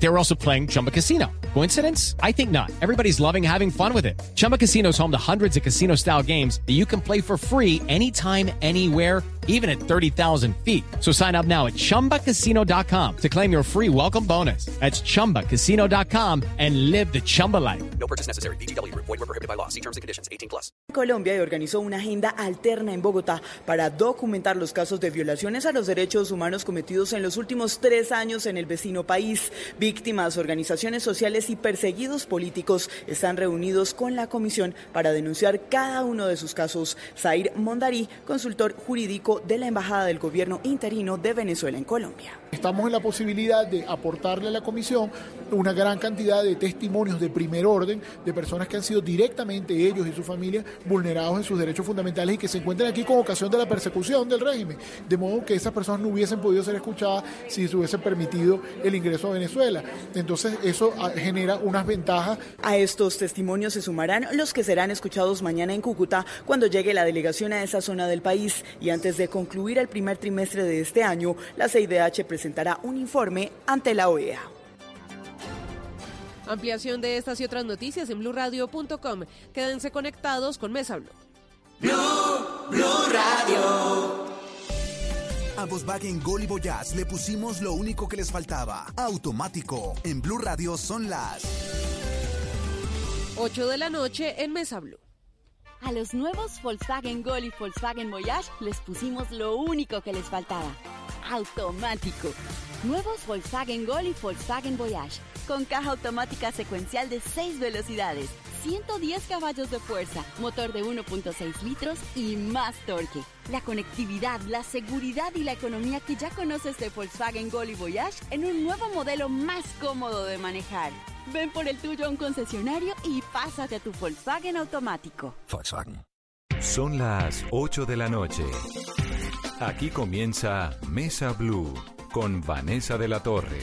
They were also playing Chumba Casino. Coincidence? I think not. Everybody's loving having fun with it. Chumba Casino is home to hundreds of casino style games that you can play for free anytime, anywhere, even at 30,000 feet. So sign up now at chumbacasino.com to claim your free welcome bonus. That's chumbacasino.com and live the Chumba life. No purchase necessary. BGW. Void were prohibited by law. See terms and conditions. 18 plus. Colombia y organizó una agenda alterna en Bogotá para documentar los casos de violaciones a los derechos humanos cometidos en los últimos tres años en el vecino país. Víctimas, organizaciones sociales y perseguidos políticos están reunidos con la comisión para denunciar cada uno de sus casos. Zair Mondarí, consultor jurídico de la Embajada del Gobierno Interino de Venezuela en Colombia. Estamos en la posibilidad de aportarle a la comisión una gran cantidad de testimonios de primer orden de personas que han sido directamente ellos y su familia vulnerados en sus derechos fundamentales y que se encuentran aquí con ocasión de la persecución del régimen. De modo que esas personas no hubiesen podido ser escuchadas si se hubiese permitido el ingreso a Venezuela. Entonces eso ah, genera unas ventajas. A estos testimonios se sumarán los que serán escuchados mañana en Cúcuta cuando llegue la delegación a esa zona del país y antes de concluir el primer trimestre de este año, la CIDH presentará un informe ante la OEA. Ampliación de estas y otras noticias en blurradio.com. Quédense conectados con Mesa Blue. A Volkswagen Gol y Voyage le pusimos lo único que les faltaba. Automático. En Blue Radio son las 8 de la noche en Mesa Blue. A los nuevos Volkswagen Gol y Volkswagen Voyage les pusimos lo único que les faltaba. Automático. Nuevos Volkswagen Gol y Volkswagen Voyage. Con caja automática secuencial de 6 velocidades, 110 caballos de fuerza, motor de 1.6 litros y más torque. La conectividad, la seguridad y la economía que ya conoces de Volkswagen Gol y Voyage en un nuevo modelo más cómodo de manejar. Ven por el tuyo a un concesionario y pásate a tu Volkswagen automático. Volkswagen. Son las 8 de la noche. Aquí comienza Mesa Blue con Vanessa de la Torre.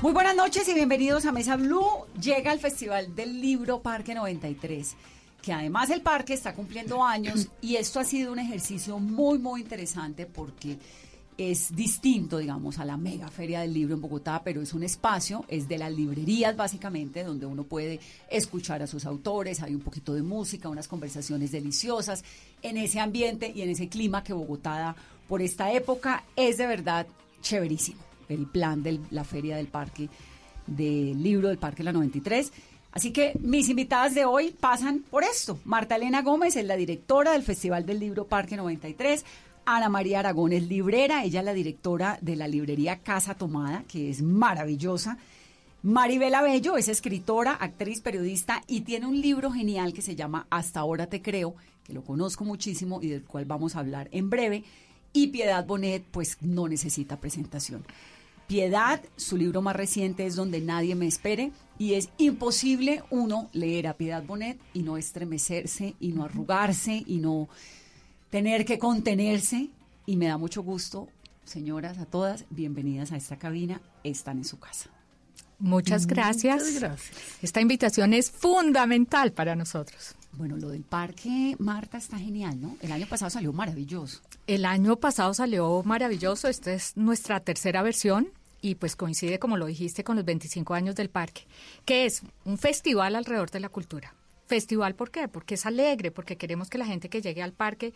Muy buenas noches y bienvenidos a Mesa Blue. Llega el Festival del Libro Parque 93, que además el parque está cumpliendo años y esto ha sido un ejercicio muy, muy interesante porque es distinto, digamos, a la mega feria del libro en Bogotá, pero es un espacio, es de las librerías básicamente, donde uno puede escuchar a sus autores, hay un poquito de música, unas conversaciones deliciosas, en ese ambiente y en ese clima que Bogotá por esta época, es de verdad chéverísimo el plan de la feria del parque, del libro del Parque La 93. Así que mis invitadas de hoy pasan por esto. Marta Elena Gómez es la directora del Festival del Libro Parque 93. Ana María Aragón es librera, ella es la directora de la librería Casa Tomada, que es maravillosa. Maribela Bello es escritora, actriz, periodista y tiene un libro genial que se llama Hasta ahora te creo, que lo conozco muchísimo y del cual vamos a hablar en breve. Y Piedad Bonet, pues no necesita presentación. Piedad, su libro más reciente es Donde nadie me espere y es imposible uno leer a Piedad Bonet y no estremecerse y no arrugarse y no tener que contenerse y me da mucho gusto, señoras, a todas, bienvenidas a esta cabina, están en su casa. Muchas gracias. Esta invitación es fundamental para nosotros. Bueno, lo del parque, Marta, está genial, ¿no? El año pasado salió maravilloso. El año pasado salió maravilloso, esta es nuestra tercera versión y pues coincide, como lo dijiste, con los 25 años del parque, que es un festival alrededor de la cultura. Festival, ¿por qué? Porque es alegre, porque queremos que la gente que llegue al parque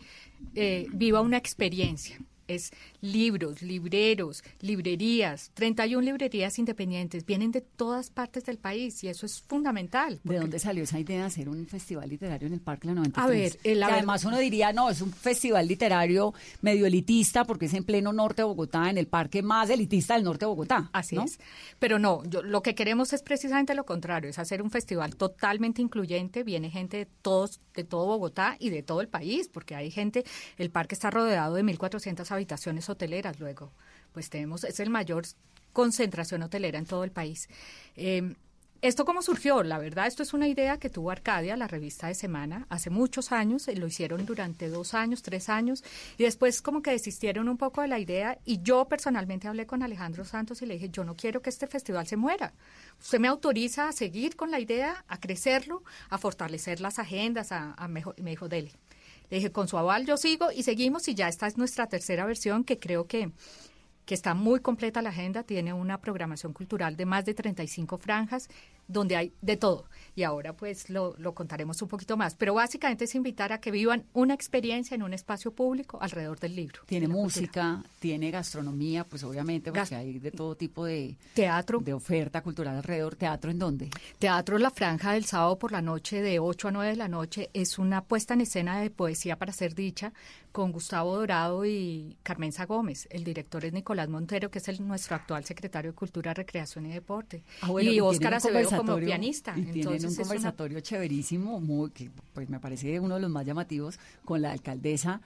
eh, viva una experiencia es libros, libreros, librerías, 31 librerías independientes, vienen de todas partes del país y eso es fundamental. ¿De dónde salió esa idea de hacer un festival literario en el Parque La 93? A ver, el, además uno diría, no, es un festival literario medio elitista porque es en pleno norte de Bogotá, en el parque más elitista del norte de Bogotá. Así es. Pero no, lo que queremos es precisamente lo contrario, es hacer un festival totalmente incluyente, viene gente de todos de todo Bogotá y de todo el país, porque hay gente, el parque está rodeado de 1400 habitaciones hoteleras luego. Pues tenemos, es el mayor concentración hotelera en todo el país. Eh, ¿Esto cómo surgió? La verdad, esto es una idea que tuvo Arcadia, la revista de Semana, hace muchos años, eh, lo hicieron durante dos años, tres años, y después como que desistieron un poco de la idea, y yo personalmente hablé con Alejandro Santos y le dije, yo no quiero que este festival se muera. Usted me autoriza a seguir con la idea, a crecerlo, a fortalecer las agendas, a, a mejor, y me dijo, dele. Le dije, con su aval yo sigo y seguimos, y ya esta es nuestra tercera versión que creo que que está muy completa la agenda, tiene una programación cultural de más de 35 franjas, donde hay de todo. Y ahora pues lo, lo, contaremos un poquito más. Pero básicamente es invitar a que vivan una experiencia en un espacio público alrededor del libro. Tiene música, cultura. tiene gastronomía, pues obviamente porque Gast hay de todo tipo de... Teatro. De oferta cultural alrededor. ¿Teatro en dónde? Teatro La Franja del sábado por la noche de 8 a 9 de la noche. Es una puesta en escena de poesía para ser dicha con Gustavo Dorado y Carmenza Gómez. El director es Nicolás Montero, que es el, nuestro actual secretario de Cultura, Recreación y Deporte. Ah, bueno, y, y Óscar Acevedo como pianista. Y tienen Entonces, un conversatorio una... chéverísimo, muy, que pues me parece uno de los más llamativos, con la alcaldesa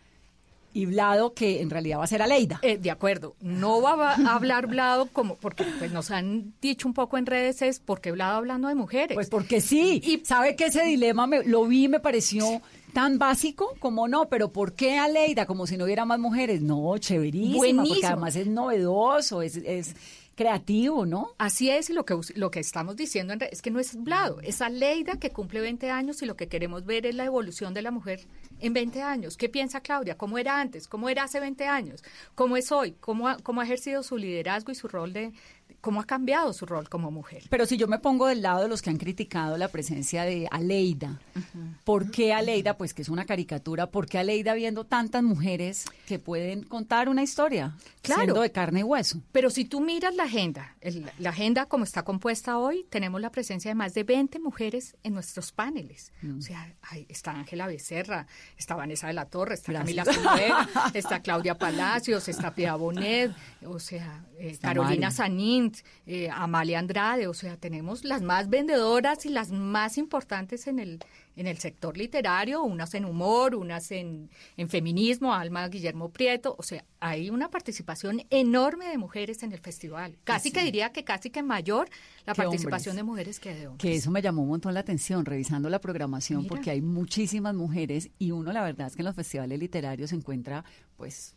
y Blado, que en realidad va a ser Aleida. Eh, de acuerdo, no va a hablar Blado como, porque pues nos han dicho un poco en redes es porque Blado hablando de mujeres. Pues porque sí, y sabe que ese dilema me, lo vi y me pareció tan básico como no, pero ¿por qué Aleida? Como si no hubiera más mujeres. No, chéverísimo, porque además es novedoso, es, es creativo, ¿no? Así es, y lo que, lo que estamos diciendo en es que no es Blado, es Aleida que cumple 20 años y lo que queremos ver es la evolución de la mujer en 20 años. ¿Qué piensa Claudia? ¿Cómo era antes? ¿Cómo era hace 20 años? ¿Cómo es hoy? ¿Cómo ha, cómo ha ejercido su liderazgo y su rol de, cómo ha cambiado su rol como mujer. Pero si yo me pongo del lado de los que han criticado la presencia de Aleida, uh -huh. ¿por qué Aleida? Pues que es una caricatura, ¿por qué Aleida viendo tantas mujeres que pueden contar una historia? Claro. Siendo de carne y hueso. Pero si tú miras la agenda, el, la agenda como está compuesta hoy, tenemos la presencia de más de 20 mujeres en nuestros paneles. Mm. O sea, hay, está Ángela Becerra, está Vanessa de la Torre, está Gracias. Camila está Claudia Palacios, está Pia Bonet, o sea, eh, Carolina Mario. Sanín, eh, Amalia Andrade, o sea, tenemos las más vendedoras y las más importantes en el, en el sector literario, unas en humor, unas en, en, feminismo, Alma Guillermo Prieto, o sea, hay una participación enorme de mujeres en el festival. Casi sí. que diría que casi que mayor la participación hombres. de mujeres que de hombres. Que eso me llamó un montón la atención revisando la programación, Mira. porque hay muchísimas mujeres y uno la verdad es que en los festivales literarios se encuentra pues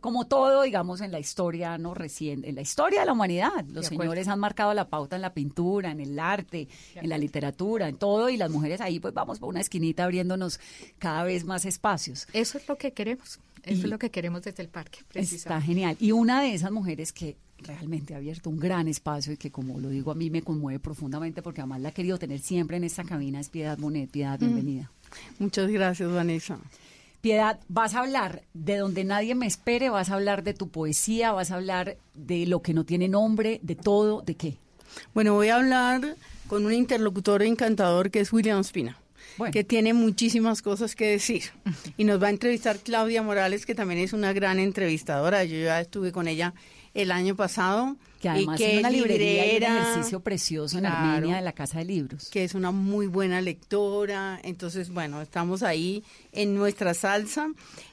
como todo, digamos, en la historia no reciente, en la historia de la humanidad. Los señores han marcado la pauta en la pintura, en el arte, en la literatura, en todo, y las mujeres ahí pues vamos por una esquinita abriéndonos cada vez más espacios. Eso es lo que queremos. Eso y es lo que queremos desde el parque. Está genial. Y una de esas mujeres que realmente ha abierto un gran espacio y que, como lo digo, a mí me conmueve profundamente porque además la he querido tener siempre en esta cabina es Piedad Bonet. Piedad, bienvenida. Mm. Muchas gracias, Vanessa. Piedad, vas a hablar de donde nadie me espere, vas a hablar de tu poesía, vas a hablar de lo que no tiene nombre, de todo, ¿de qué? Bueno, voy a hablar con un interlocutor encantador que es William Spina. Bueno. que tiene muchísimas cosas que decir. Y nos va a entrevistar Claudia Morales, que también es una gran entrevistadora. Yo ya estuve con ella el año pasado. Que además y que es una librería y un ejercicio precioso en claro, Armenia de la Casa de Libros. Que es una muy buena lectora. Entonces, bueno, estamos ahí en nuestra salsa.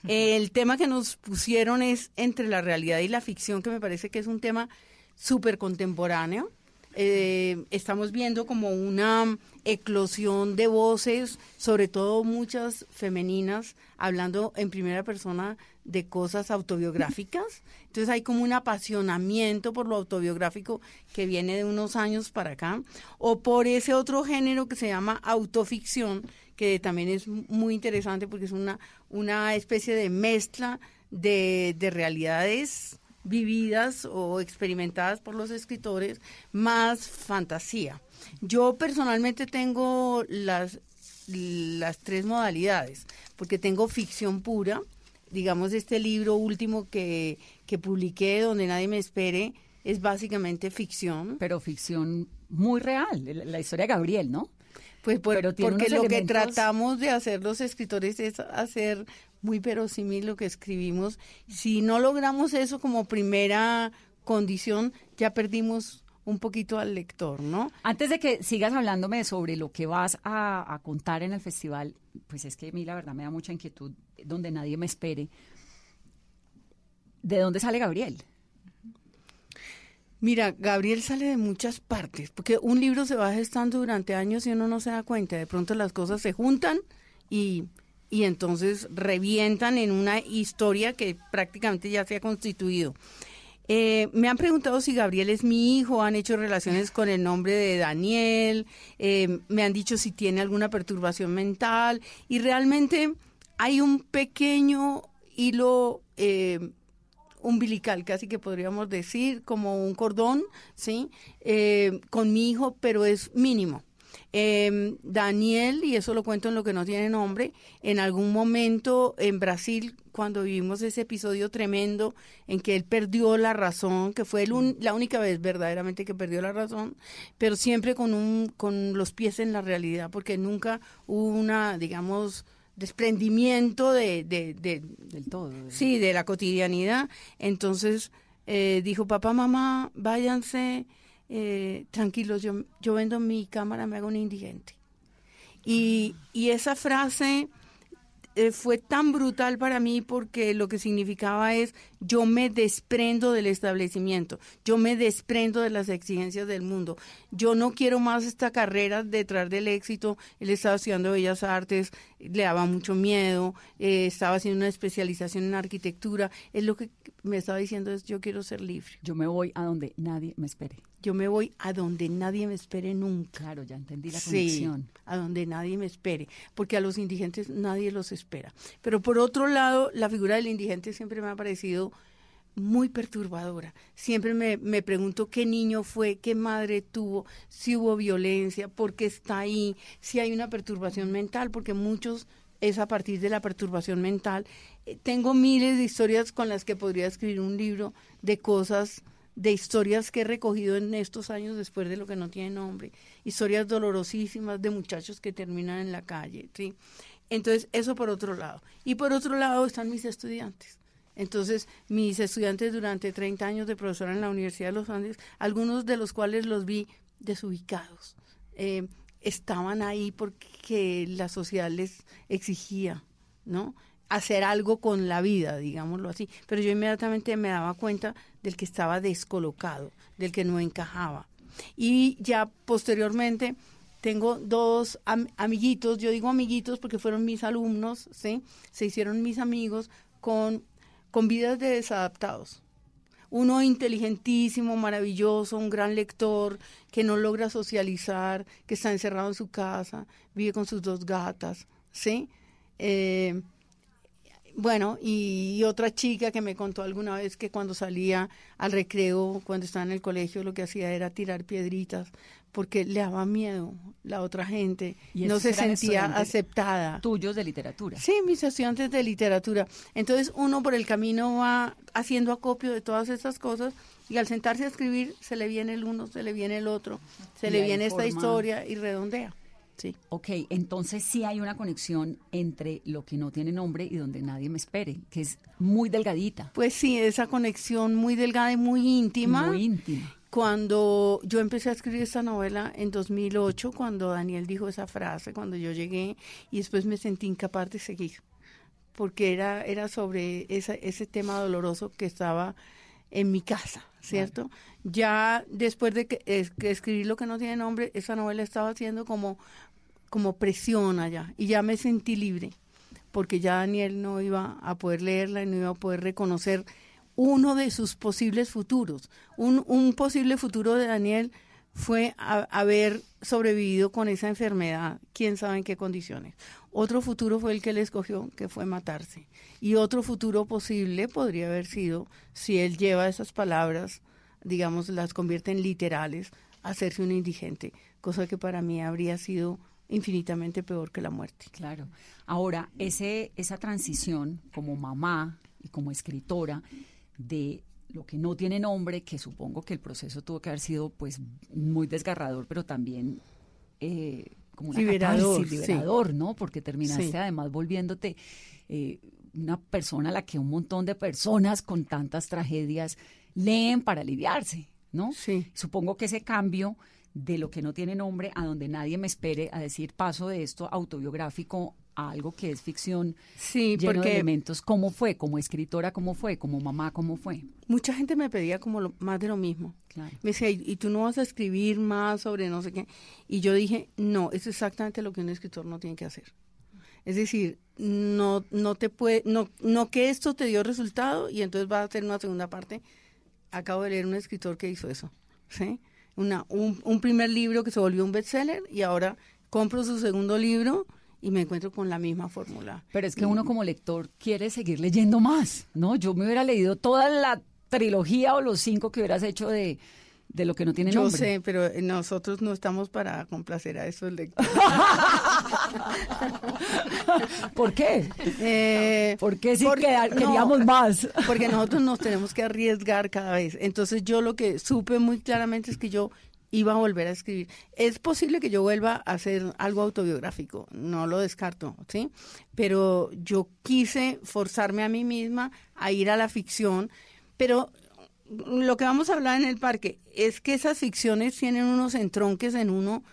El tema que nos pusieron es entre la realidad y la ficción, que me parece que es un tema súper contemporáneo. Eh, estamos viendo como una eclosión de voces, sobre todo muchas femeninas, hablando en primera persona de cosas autobiográficas. Entonces hay como un apasionamiento por lo autobiográfico que viene de unos años para acá, o por ese otro género que se llama autoficción, que también es muy interesante porque es una, una especie de mezcla de, de realidades vividas o experimentadas por los escritores, más fantasía. Yo personalmente tengo las, las tres modalidades, porque tengo ficción pura, digamos este libro último que, que publiqué, Donde nadie me espere, es básicamente ficción. Pero ficción muy real, la historia de Gabriel, ¿no? Pues por, porque lo elementos... que tratamos de hacer los escritores es hacer muy verosímil lo que escribimos. Si no logramos eso como primera condición, ya perdimos un poquito al lector, ¿no? Antes de que sigas hablándome sobre lo que vas a, a, contar en el festival, pues es que a mí la verdad me da mucha inquietud, donde nadie me espere. ¿De dónde sale Gabriel? Mira, Gabriel sale de muchas partes, porque un libro se va gestando durante años y uno no se da cuenta. De pronto las cosas se juntan y, y entonces revientan en una historia que prácticamente ya se ha constituido. Eh, me han preguntado si Gabriel es mi hijo, han hecho relaciones con el nombre de Daniel, eh, me han dicho si tiene alguna perturbación mental y realmente hay un pequeño hilo eh, umbilical, casi que podríamos decir, como un cordón, ¿sí? Eh, con mi hijo, pero es mínimo. Eh, Daniel, y eso lo cuento en lo que no tiene nombre, en algún momento en Brasil, cuando vivimos ese episodio tremendo en que él perdió la razón, que fue el un- la única vez verdaderamente que perdió la razón, pero siempre con, un, con los pies en la realidad, porque nunca hubo una, digamos, desprendimiento de, de, de- Del todo. Sí, de la cotidianidad. Entonces eh, dijo, papá, mamá, váyanse eh, tranquilos, yo, yo vendo mi cámara, me hago un indigente. Y, y esa frase eh, fue tan brutal para mí porque lo que significaba es yo me desprendo del establecimiento, yo me desprendo de las exigencias del mundo, yo no quiero más esta carrera detrás del éxito, él estaba estudiando Bellas Artes, le daba mucho miedo, eh, estaba haciendo una especialización en arquitectura, él lo que me estaba diciendo es yo quiero ser libre. Yo me voy a donde nadie me espere. Yo me voy a donde nadie me espere nunca. Claro, ya entendí la Sí, conexión. a donde nadie me espere, porque a los indigentes nadie los espera. Pero por otro lado, la figura del indigente siempre me ha parecido muy perturbadora. Siempre me, me pregunto qué niño fue, qué madre tuvo, si hubo violencia, por qué está ahí, si hay una perturbación mental, porque muchos es a partir de la perturbación mental. Tengo miles de historias con las que podría escribir un libro de cosas de historias que he recogido en estos años después de lo que no tiene nombre, historias dolorosísimas de muchachos que terminan en la calle, ¿sí? Entonces, eso por otro lado. Y por otro lado están mis estudiantes. Entonces, mis estudiantes durante 30 años de profesora en la Universidad de los Andes, algunos de los cuales los vi desubicados, eh, estaban ahí porque la sociedad les exigía, ¿no? Hacer algo con la vida, digámoslo así. Pero yo inmediatamente me daba cuenta del que estaba descolocado, del que no encajaba. Y ya posteriormente tengo dos am- amiguitos, yo digo amiguitos porque fueron mis alumnos, ¿sí? Se hicieron mis amigos con, con vidas de desadaptados. Uno inteligentísimo, maravilloso, un gran lector, que no logra socializar, que está encerrado en su casa, vive con sus dos gatas, ¿sí? Eh, bueno, y, otra chica que me contó alguna vez que cuando salía al recreo, cuando estaba en el colegio, lo que hacía era tirar piedritas porque le daba miedo la otra gente, Y no se sentía aceptada. Tuyos de literatura. Sí, mis estudiantes de literatura. Entonces uno por el camino va haciendo acopio de todas estas cosas y al sentarse a escribir se le viene el uno, se le viene el otro, se Y le viene esta historia y redondea. Sí. Ok, entonces sí hay una conexión entre lo que no tiene nombre y donde nadie me espere, que es muy delgadita. Pues sí, esa conexión muy delgada y muy íntima. Muy íntima. Cuando yo empecé a escribir esta novela en 2008, cuando Daniel dijo esa frase, cuando yo llegué y después me sentí incapaz de seguir, porque era, era sobre esa, ese tema doloroso que estaba en mi casa, ¿cierto? Ya después de que, es- que escribí lo que no tiene nombre, esa novela estaba haciendo como, como presión allá y ya me sentí libre, porque ya Daniel no iba a poder leerla y no iba a poder reconocer uno de sus posibles futuros. Un, un posible futuro de Daniel fue a- haber sobrevivido con esa enfermedad, quién sabe en qué condiciones. Otro futuro fue el que él escogió, que fue matarse. Y otro futuro posible podría haber sido, si él lleva esas palabras, digamos, las convierte en literales, hacerse un indigente, cosa que para mí habría sido infinitamente peor que la muerte. Claro. Ahora, ese, esa transición como mamá y como escritora de lo que no tiene nombre, que supongo que el proceso tuvo que haber sido pues muy desgarrador, pero también eh, como una Liberador, catarsis, sí. liberador, ¿no? Porque terminaste Sí. además volviéndote eh, una persona a la que un montón de personas con tantas tragedias leen para aliviarse, ¿no? Sí. Supongo que ese cambio de lo que no tiene nombre a donde nadie me espere a decir paso de esto autobiográfico a algo que es ficción Sí, lleno de porque elementos. ¿Cómo fue? Como escritora, ¿cómo fue? Como mamá, ¿cómo fue? mucha gente me pedía como lo- más de lo mismo. Claro. Me decía, ¿y, tú no vas a escribir más sobre no sé qué? Y yo dije, no, es exactamente lo que un escritor no tiene que hacer. Es decir, no, no te puede, no, no que esto te dio resultado y entonces va a hacer una segunda parte. Acabo de leer un escritor que hizo eso, ¿sí? Una, un, un primer libro que se volvió un bestseller y ahora compro su segundo libro y me encuentro con la misma fórmula. Pero es que uno como lector quiere seguir leyendo más, ¿no? Yo me hubiera leído toda la trilogía o los cinco que hubieras hecho de, de lo que no tiene Yo nombre. sé, pero nosotros no estamos para complacer a esos lectores. ¿Por qué? Eh, ¿Por qué si porque- queda- no, queríamos más? Porque nosotros nos tenemos que arriesgar cada vez. Entonces yo lo que supe muy claramente es que yo iba a volver a escribir. Es posible que yo vuelva a hacer algo autobiográfico, no lo descarto, ¿sí? Pero yo quise forzarme a mí misma a ir a la ficción, pero lo que vamos a hablar en el parque es que esas ficciones tienen unos entronques en uno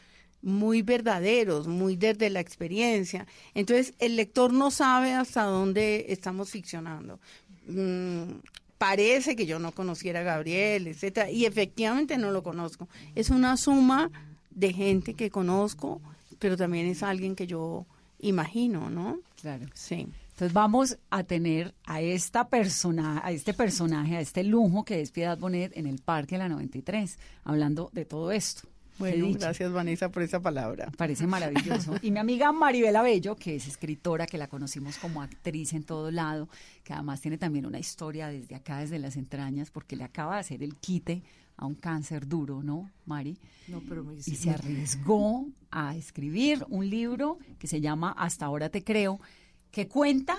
muy verdaderos, muy desde la experiencia. Entonces, el lector no sabe hasta dónde estamos ficcionando. Mm, parece que yo no conociera a Gabriel, etcétera, y efectivamente no lo conozco. Es una suma de gente que conozco, pero también es alguien que yo imagino, ¿no? Claro. Sí. Entonces vamos a tener a esta persona, a este personaje, a este lujo que es Piedad Bonet en el Parque de la 93, hablando de todo esto. Bueno, gracias Vanessa por esa palabra. Parece maravilloso. Y mi amiga Maribela Bello, que es escritora, que la conocimos como actriz en todo lado, que además tiene también una historia desde acá, desde las entrañas, porque le acaba de hacer el quite a un cáncer duro, ¿no, Mari? No, pero me Y se arriesgó a escribir un libro que se llama Hasta ahora te creo, que cuenta,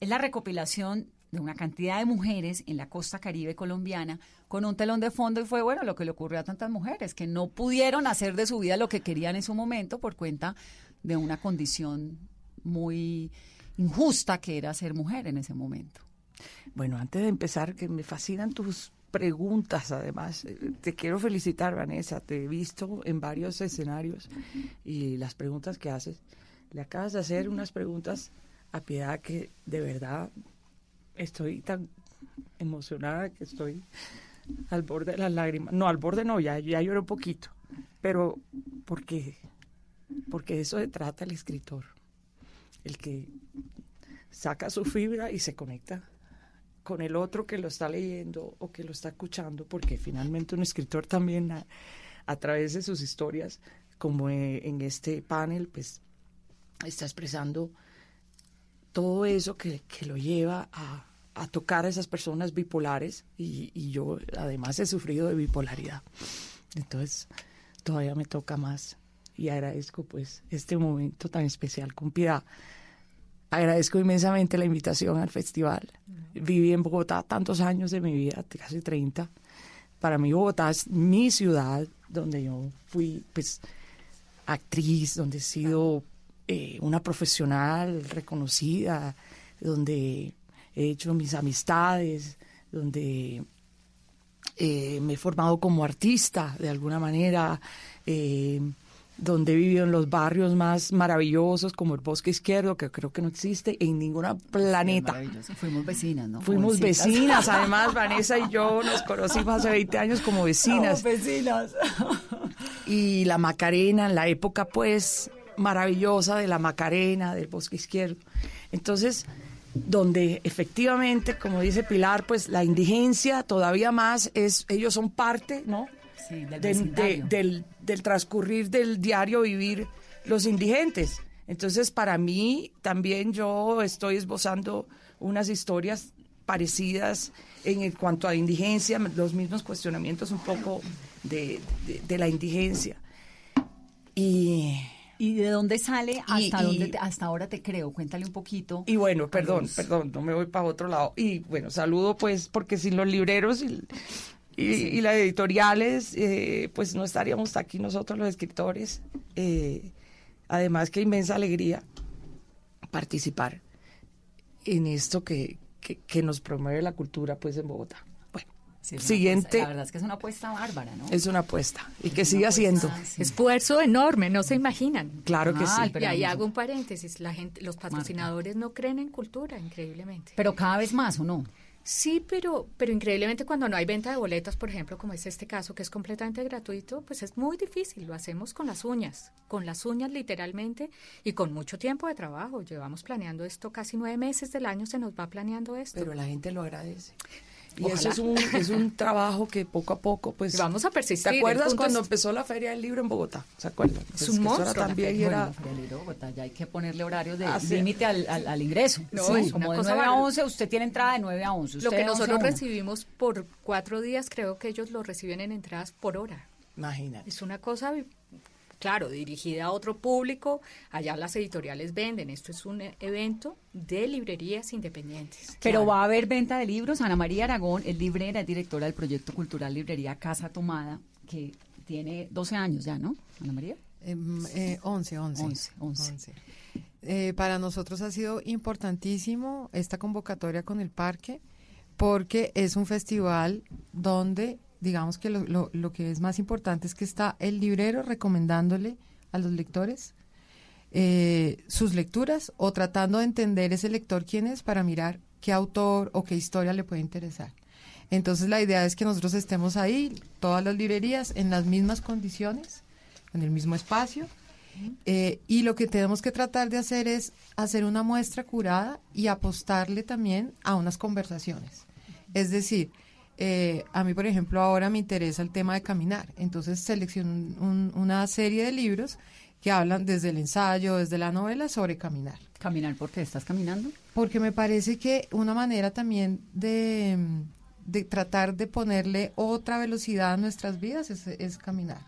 es la recopilación de una cantidad de mujeres en la costa caribe colombiana con un telón de fondo y fue bueno lo que le ocurrió a tantas mujeres que no pudieron hacer de su vida lo que querían en su momento por cuenta de una condición muy injusta que era ser mujer en ese momento. Bueno, antes de empezar, que me fascinan tus preguntas, además. Eh, Te quiero felicitar, Vanessa. Te he visto en varios escenarios y las preguntas que haces. Le acabas de hacer unas preguntas a Piedad que de verdad estoy tan emocionada que estoy al borde de las lágrimas. No, al borde no, ya, ya lloré un poquito. Pero porque, porque eso se trata el escritor. El que saca su fibra y se conecta con el otro que lo está leyendo o que lo está escuchando, porque finalmente un escritor también a, a través de sus historias, como eh, en este panel, pues está expresando todo eso que, que lo lleva a, a tocar a esas personas bipolares y, y yo además he sufrido de bipolaridad. Entonces todavía me toca más y agradezco pues este momento tan especial con Piedad. Agradezco inmensamente la invitación al festival. Viví en Bogotá tantos años de mi vida, casi 30. Para mí Bogotá es mi ciudad, donde yo fui pues actriz, donde he sido eh, una profesional reconocida, donde he hecho mis amistades, donde eh, me he formado como artista de alguna manera, eh, donde he vivido en los barrios más maravillosos como el Bosque Izquierdo, que creo que no existe en ningún planeta. Fuimos vecinas, ¿no? Fuimos vecinas, además Vanessa y yo nos conocimos hace 20 años como vecinas. Somos vecinas. Y la Macarena, en la época pues maravillosa de la Macarena, del Bosque Izquierdo. Entonces, donde efectivamente, como dice Pilar, pues la indigencia todavía más es, ellos son parte, ¿no? Sí, del De- del, del transcurrir del diario vivir los indigentes. Entonces, para mí también yo estoy esbozando unas historias parecidas en cuanto a indigencia, los mismos cuestionamientos un poco de, de- de la indigencia. Y, ¿Y de dónde sale hasta y- dónde te- hasta ahora te creo? Cuéntale un poquito. y bueno, perdón, los- perdón, no me voy para otro lado. Y bueno, saludo pues porque sin los libreros y, y, y las editoriales, eh, pues no estaríamos aquí nosotros los escritores. Eh, además, qué inmensa alegría participar en esto que, que, que nos promueve la cultura pues en Bogotá. Sí, siguiente apuesta. La verdad es que es una apuesta bárbara, ¿no? es una apuesta y que siga siendo. Esfuerzo enorme, no se imaginan. Claro que sí. Y ahí hago un paréntesis, la gente, los patrocinadores no creen en cultura, increíblemente. Pero cada vez más, ¿o no? Sí, pero, pero increíblemente cuando no hay venta de boletas, por ejemplo, como es este caso, que es completamente gratuito, pues es muy difícil. Lo hacemos con las uñas, con las uñas literalmente y con mucho tiempo de trabajo. Llevamos planeando esto casi nueve meses del año, se nos va planeando esto. Pero la gente lo agradece. Y Ojalá. eso es un, es un trabajo que poco a poco, pues... Vamos a persistir. ¿Te acuerdas cuando es- empezó la Feria del Libro en Bogotá? ¿Se acuerdan? Es Pues un monstruo la también era... Feria del Libro Bogotá, ya hay que ponerle horarios de Ah, sí. límite al, al, al ingreso. No, Sí, es como una de cosa 9 a bar- 11, usted tiene entrada de 9 a 11. Lo que de 11 a nosotros 1. recibimos por cuatro días, creo que ellos lo reciben en entradas por hora. Imagínate. Es una cosa, claro, dirigida a otro público. Allá las editoriales venden. Esto es un e- evento de librerías independientes. Pero va a haber venta de libros. Ana María Aragón es librera, es directora del proyecto cultural Librería Casa Tomada, que tiene 12 años ya, ¿no, Ana María? Em, eh, 11, 11. 11, 11. Eh, para nosotros ha sido importantísimo esta convocatoria con el parque porque es un festival donde, digamos que lo, lo- lo que es más importante es que está el librero recomendándole a los lectores eh, sus lecturas o tratando de entender ese lector quién es para mirar qué autor o qué historia le puede interesar. Entonces la idea es que nosotros estemos ahí, todas las librerías, en las mismas condiciones, en el mismo espacio, eh, y lo que tenemos que tratar de hacer es hacer una muestra curada y apostarle también a unas conversaciones. Es decir, eh, a mí, por ejemplo, ahora me interesa el tema de caminar. Entonces selecciono un- un- una serie de libros que hablan desde el ensayo, desde la novela, sobre caminar. ¿Caminar porque estás caminando? Porque me parece que una manera también de, de tratar de ponerle otra velocidad a nuestras vidas es, es caminar.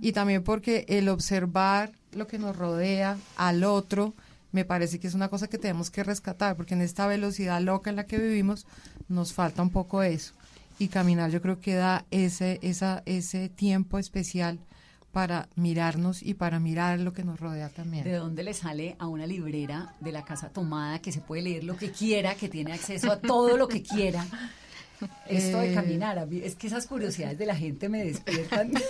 Y también porque el observar lo que nos rodea al otro, me parece que es una cosa que tenemos que rescatar, porque en esta velocidad loca en la que vivimos nos falta un poco eso. Y caminar yo creo que da ese, esa, ese tiempo especial para mirarnos y para mirar lo que nos rodea también. ¿De dónde le sale a una librera de la Casa Tomada que se puede leer lo que quiera, que tiene acceso a todo lo que quiera? Esto de Eh. caminar, a mí- es que esas curiosidades de la gente me despiertan.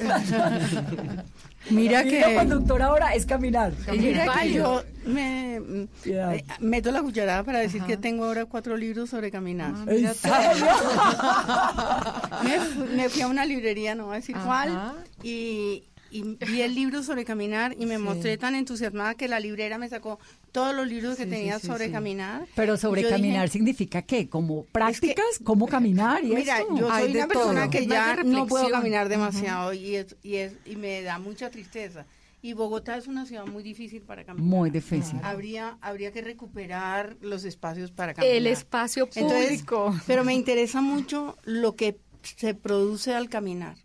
Mira Mi que- hilo conductor ahora es caminar. Mira que yo me eh, meto la cucharada para decir que tengo ahora cuatro libros sobre caminar. ¿En Mira tú. serio? me, me fui a una librería, no voy a decir Ajá. cuál, y, y vi el libro sobre caminar y me Sí. mostré tan entusiasmada que la librera me sacó todos los libros que Sí, tenía sí, sobre sí. caminar. Pero sobre Yo dije, caminar significa qué? ¿Como prácticas? ¿Cómo caminar? Y Mira, esto? yo Hay soy de una persona todo. que ya no puedo caminar demasiado y, es, y, es, y me da mucha tristeza. Y Bogotá es una ciudad muy difícil para caminar. Muy difícil. Habría, habría que recuperar los espacios para caminar. El espacio Entonces, público. pero me interesa mucho lo que se produce al caminar,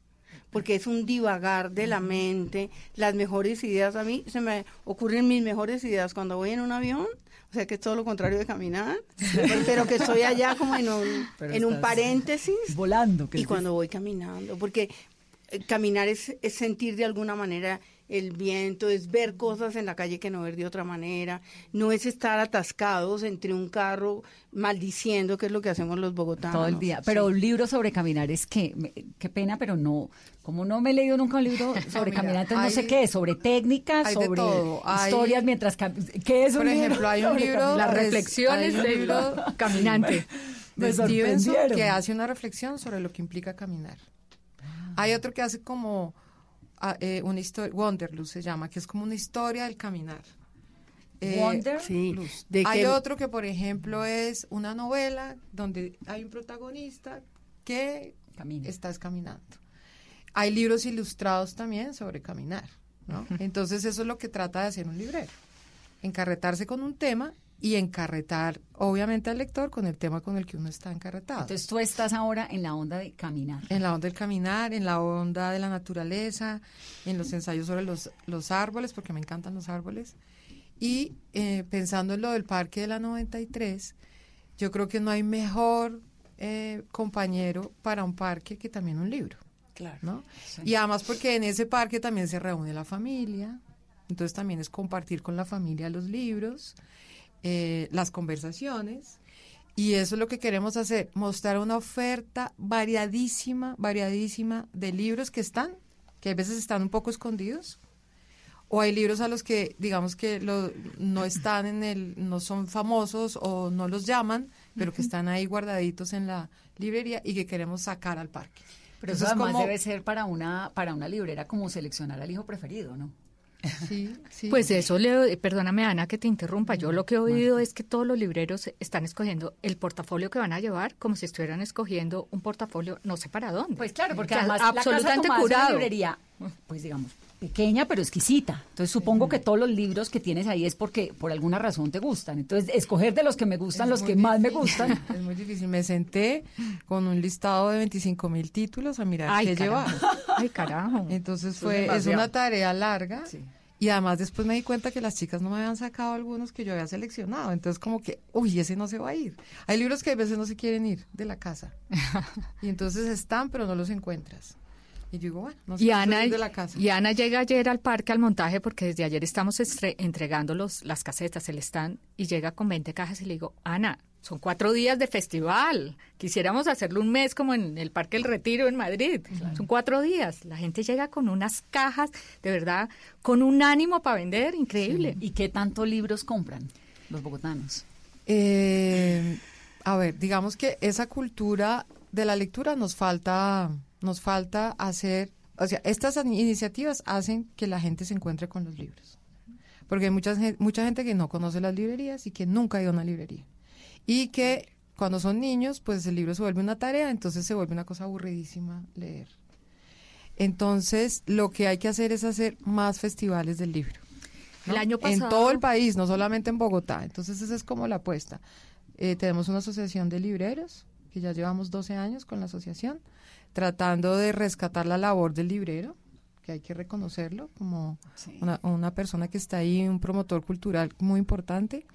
porque es un divagar de la mente, las mejores ideas. A mí se me ocurren mis mejores ideas cuando voy en un avión, o sea que es todo lo contrario de caminar, pero que estoy allá como en un, Pero en un paréntesis Volando. que y cuando voy caminando, porque eh, caminar es, es sentir de alguna manera el viento, es ver cosas en la calle que no ver de otra manera, no es estar atascados entre un carro maldiciendo, que es lo que hacemos los bogotanos. todo el día. Pero Sí. un libro sobre caminar es que, me- qué pena, pero no, como no me he leído nunca un libro sobre mira, caminar, entonces no sé qué, sobre técnicas, sobre. Hay- historias mientras ¿Qué es un Por libro ejemplo, hay un libro-? Las es- reflexiones del libro caminante. De Stevenson que hace una reflexión sobre lo que implica caminar. Hay otro que hace como ah, eh, una historia, Wanderlust se llama, que es como una historia del caminar. Eh, Wonder Sí, de Hay que- otro que, por ejemplo, es una novela donde hay un protagonista que Camina. estás caminando. Hay libros ilustrados también sobre caminar, ¿no? Entonces eso es lo que trata de hacer un librero. Encarretarse con un tema y encarretar, obviamente, al lector con el tema con el que uno está encarretado. Entonces tú estás ahora en la onda de caminar. En la onda del caminar, en la onda de la naturaleza, en los ensayos sobre los, los árboles, porque me encantan los árboles. Y eh, pensando en lo del Parque de la 93, yo creo que no hay mejor eh, compañero para un parque que también un libro. Claro. ¿no? Sí. Y además porque en ese parque también se reúne la familia, entonces también es compartir con la familia los libros, eh, las conversaciones Y eso es lo que queremos hacer, mostrar una oferta variadísima, variadísima de libros que están, que a veces están un poco escondidos, o hay libros a los que digamos que lo- no están en el, no son famosos o no los llaman, pero que están ahí guardaditos en la librería y que queremos sacar al parque. Pero eso además como- debe ser para una, para una librera como seleccionar al hijo preferido, ¿no? Sí, sí. Pues eso, le, perdóname Ana que te interrumpa, yo lo que he oído es que todos los libreros están escogiendo el portafolio que van a llevar como si estuvieran escogiendo un portafolio no sé para dónde. Pues claro, porque O sea, además la Casa absolutamente Tomás es una curado. librería, pues digamos, pequeña pero exquisita. Entonces supongo que todos los libros que tienes ahí es porque por alguna razón te gustan. Entonces escoger de los que me gustan, Es los que más me gustan. Es muy difícil. Me senté con un listado de 25 mil títulos a mirar Ay, qué carajo. llevar. Ay, carajo. Entonces es fue, es demasiado. una tarea larga. Y además después me di cuenta que las chicas no me habían sacado algunos que yo había seleccionado. Entonces como que, uy, ese no se va a ir. Hay libros que a veces no se quieren ir de la casa. y entonces están, pero no los encuentras. Y yo digo, bueno, no se Y Ana, de la casa. y Ana llega ayer al parque al montaje porque desde ayer estamos entregando los, las casetas, el stand, y llega con 20 cajas y le digo, Ana, son cuatro días de festival. Quisiéramos hacerlo un mes como en el Parque El Retiro en Madrid. Son cuatro días. La gente llega con unas cajas, de verdad, con un ánimo para vender, increíble. ¿Y qué tanto libros compran los bogotanos? Eh, a ver, digamos que esa cultura de la lectura nos falta, nos falta hacer, o sea, estas iniciativas hacen que la gente se encuentre con los libros. Porque hay mucha, mucha gente que no conoce las librerías y que nunca ha ido a una librería. Y que cuando son niños, pues el libro se vuelve una tarea, entonces se vuelve una cosa aburridísima leer. Entonces, lo que hay que hacer es hacer más festivales del libro. ¿no? El año En pasado- todo el país, no solamente en Bogotá. Entonces, esa es como la apuesta. Eh, tenemos una asociación de libreros, que ya llevamos 12 años con la asociación, tratando de rescatar la labor del librero, que hay que reconocerlo como una, una persona que está ahí, un promotor cultural muy importante.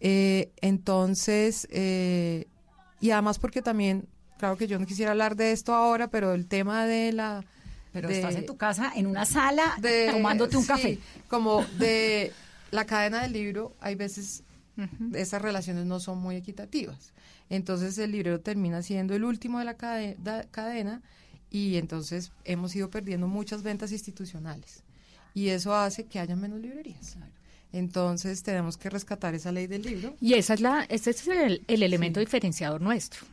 Eh, entonces, eh, y además porque también, claro que yo no quisiera hablar de esto ahora, pero el tema de la... Pero de- estás en tu casa, en una sala, de- tomándote un sí, café. Como de la cadena del libro, hay veces esas relaciones no son muy equitativas. Entonces el librero termina siendo el último de la cade- da- cadena y entonces hemos ido perdiendo muchas ventas institucionales. Y eso hace que haya menos librerías. Entonces tenemos que rescatar esa ley del libro. Y esa es la, ese es el, el elemento diferenciador nuestro.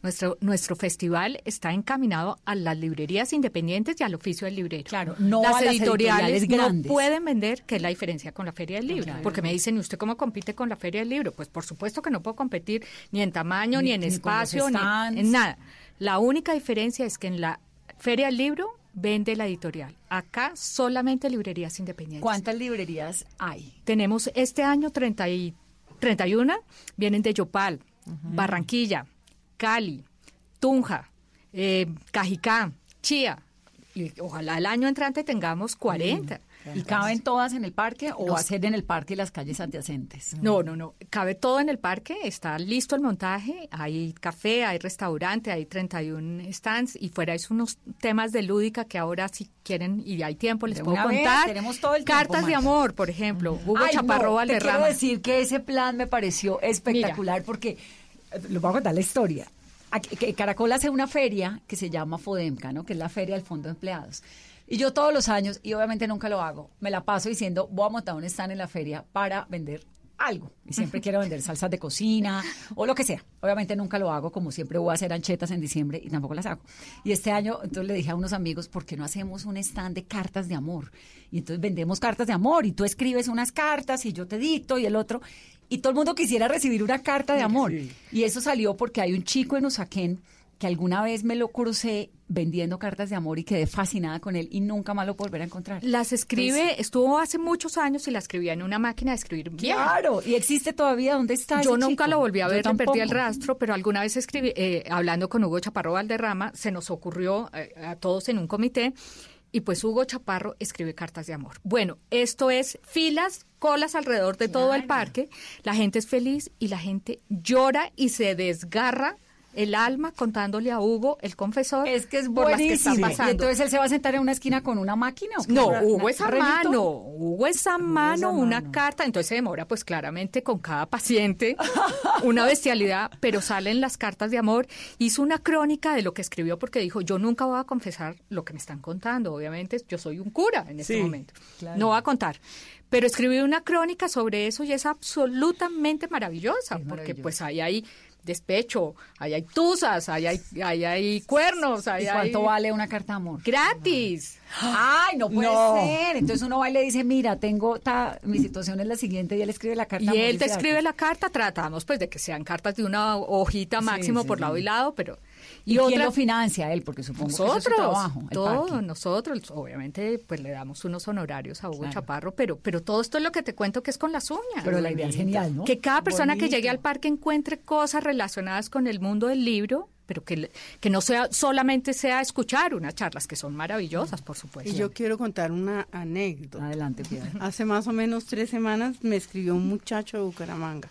Nuestro, nuestro festival está encaminado a las librerías independientes y al oficio del librero. Claro, no las a las editoriales, editoriales no grandes. pueden vender, que es la diferencia con la Feria del Libro. Claro. Porque me dicen, ¿y usted cómo compite con la Feria del Libro? Pues por supuesto que no puedo competir ni en tamaño, ni, Ni- en espacio, ni en nada. La única diferencia es que en la Feria del Libro vende la editorial. Acá solamente librerías independientes. ¿Cuántas librerías hay? Tenemos este año 30 y 31, vienen de Yopal, Barranquilla, Cali, Tunja, eh, Cajicá, Chía. Y ojalá el año entrante tengamos 40. ¿Y caben todas en el parque o Los- va a ser en el parque y las calles adyacentes? No, no, no. Cabe todo en el parque, está listo el montaje, hay café, hay restaurante, hay 31 stands y fuera es unos temas de lúdica que ahora si quieren y hay tiempo les De puedo vez, contar. tenemos todo el tiempo, Cartas de amor, por ejemplo. Hugo Ay, Chaparro no, te Valderrama. quiero decir que ese plan me pareció espectacular porque eh, les voy a contar la historia. Caracol hace una feria que se llama Fodemca, ¿no? Que es la feria del Fondo de Empleados. Y yo todos los años, y obviamente nunca lo hago, me la paso diciendo, voy a montar un stand en la feria para vender algo. Y siempre quiero vender salsas de cocina o lo que sea. Obviamente nunca lo hago, como siempre voy a hacer anchetas en diciembre y tampoco las hago. Y este año, entonces le dije a unos amigos, ¿por qué no hacemos un stand de cartas de amor? Y entonces vendemos cartas de amor y tú escribes unas cartas y yo te dicto y el otro. Y todo el mundo quisiera recibir una carta de amor. Y eso salió porque hay un chico en Usaquén que alguna vez me lo crucé vendiendo cartas de amor y quedé fascinada con él y nunca más lo volver a encontrar. Las escribe, estuvo hace muchos años y la escribía en una máquina de escribir. Claro, y existe todavía. ¿Dónde está Yo ese nunca chico? lo volví a ver, le perdí el rastro, pero alguna vez escribí, eh, hablando con Hugo Chaparro Valderrama, se nos ocurrió eh, a todos en un comité, y pues Hugo Chaparro escribe cartas de amor. Bueno, esto es filas, colas alrededor de todo el parque, la gente es feliz y la gente llora y se desgarra el alma contándole a Hugo, el confesor, Es que es por las que están buenísimo. pasando. Y entonces él se va a sentar en una esquina con una máquina. No, Una- Hugo es a mano, Hugo es a mano, una mano. carta, entonces se demora pues claramente con cada paciente una bestialidad, pero salen las cartas de amor. Hizo una crónica de lo que escribió porque dijo, yo nunca voy a confesar lo que me están contando, obviamente yo soy un cura en este Sí, momento, claro. no voy a contar. Pero escribió una crónica sobre eso y es absolutamente maravillosa, porque maravilloso. pues ahí hay despecho, ahí hay tusas, ahí hay, ahí hay cuernos, ahí ¿Y cuánto hay... vale una carta de amor? Gratis. Ay, no puede No. ser. Entonces uno va y le dice, mira, tengo ta- mi situación es la siguiente y él escribe la carta. Y amor él te escribe hace. la carta, tratamos pues de que sean cartas de una hojita máximo sí, por sí. lado y lado, pero... ¿Y, quién otra- lo financia él? Porque supongo que es su trabajo. todos nosotros, obviamente, pues le damos unos honorarios a Hugo Claro. Chaparro, pero, pero todo esto es lo que te cuento que es con las uñas. Pero la idea es genial, ¿no? Que cada persona que llegue al parque encuentre cosas relacionadas con el mundo del libro, pero que, le- que no sea solamente sea escuchar unas charlas que son maravillosas, por supuesto. Y yo quiero contar una anécdota. Adelante, Piedad. Hace más o menos tres semanas me escribió un muchacho de Bucaramanga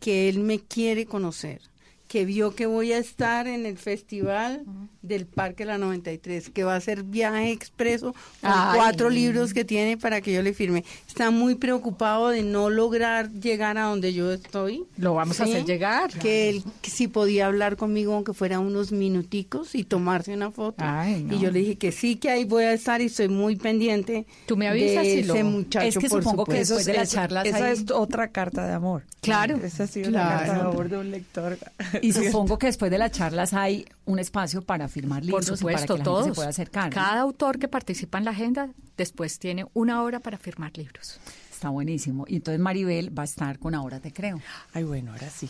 que él me quiere conocer, que vio que voy a estar en el festival del Parque La 93, que va a ser viaje expreso con Ay. cuatro libros que tiene para que yo le firme. Está muy preocupado de no lograr llegar a donde yo estoy. Lo vamos a hacer llegar. Que él que si podía hablar conmigo aunque fuera unos minuticos y tomarse una foto. Ay, no. Y yo le dije que sí, que ahí voy a estar y estoy muy pendiente Tú me avisas de y lo- ese muchacho. Es que por supongo que supuesto. después de las Eso- charlas Esa ahí- es otra carta de amor. Claro. Esa ha sido Claro. la carta de amor de un lector. Y supongo que después de las charlas hay un espacio para firmar Por libros y supuesto, para que la todos. gente se pueda acercar. ¿no? Cada autor que participa en la agenda después tiene una hora para firmar libros. Está buenísimo. Y entonces Maribel va a estar con Ahora Te Creo. Ay, bueno, ahora sí.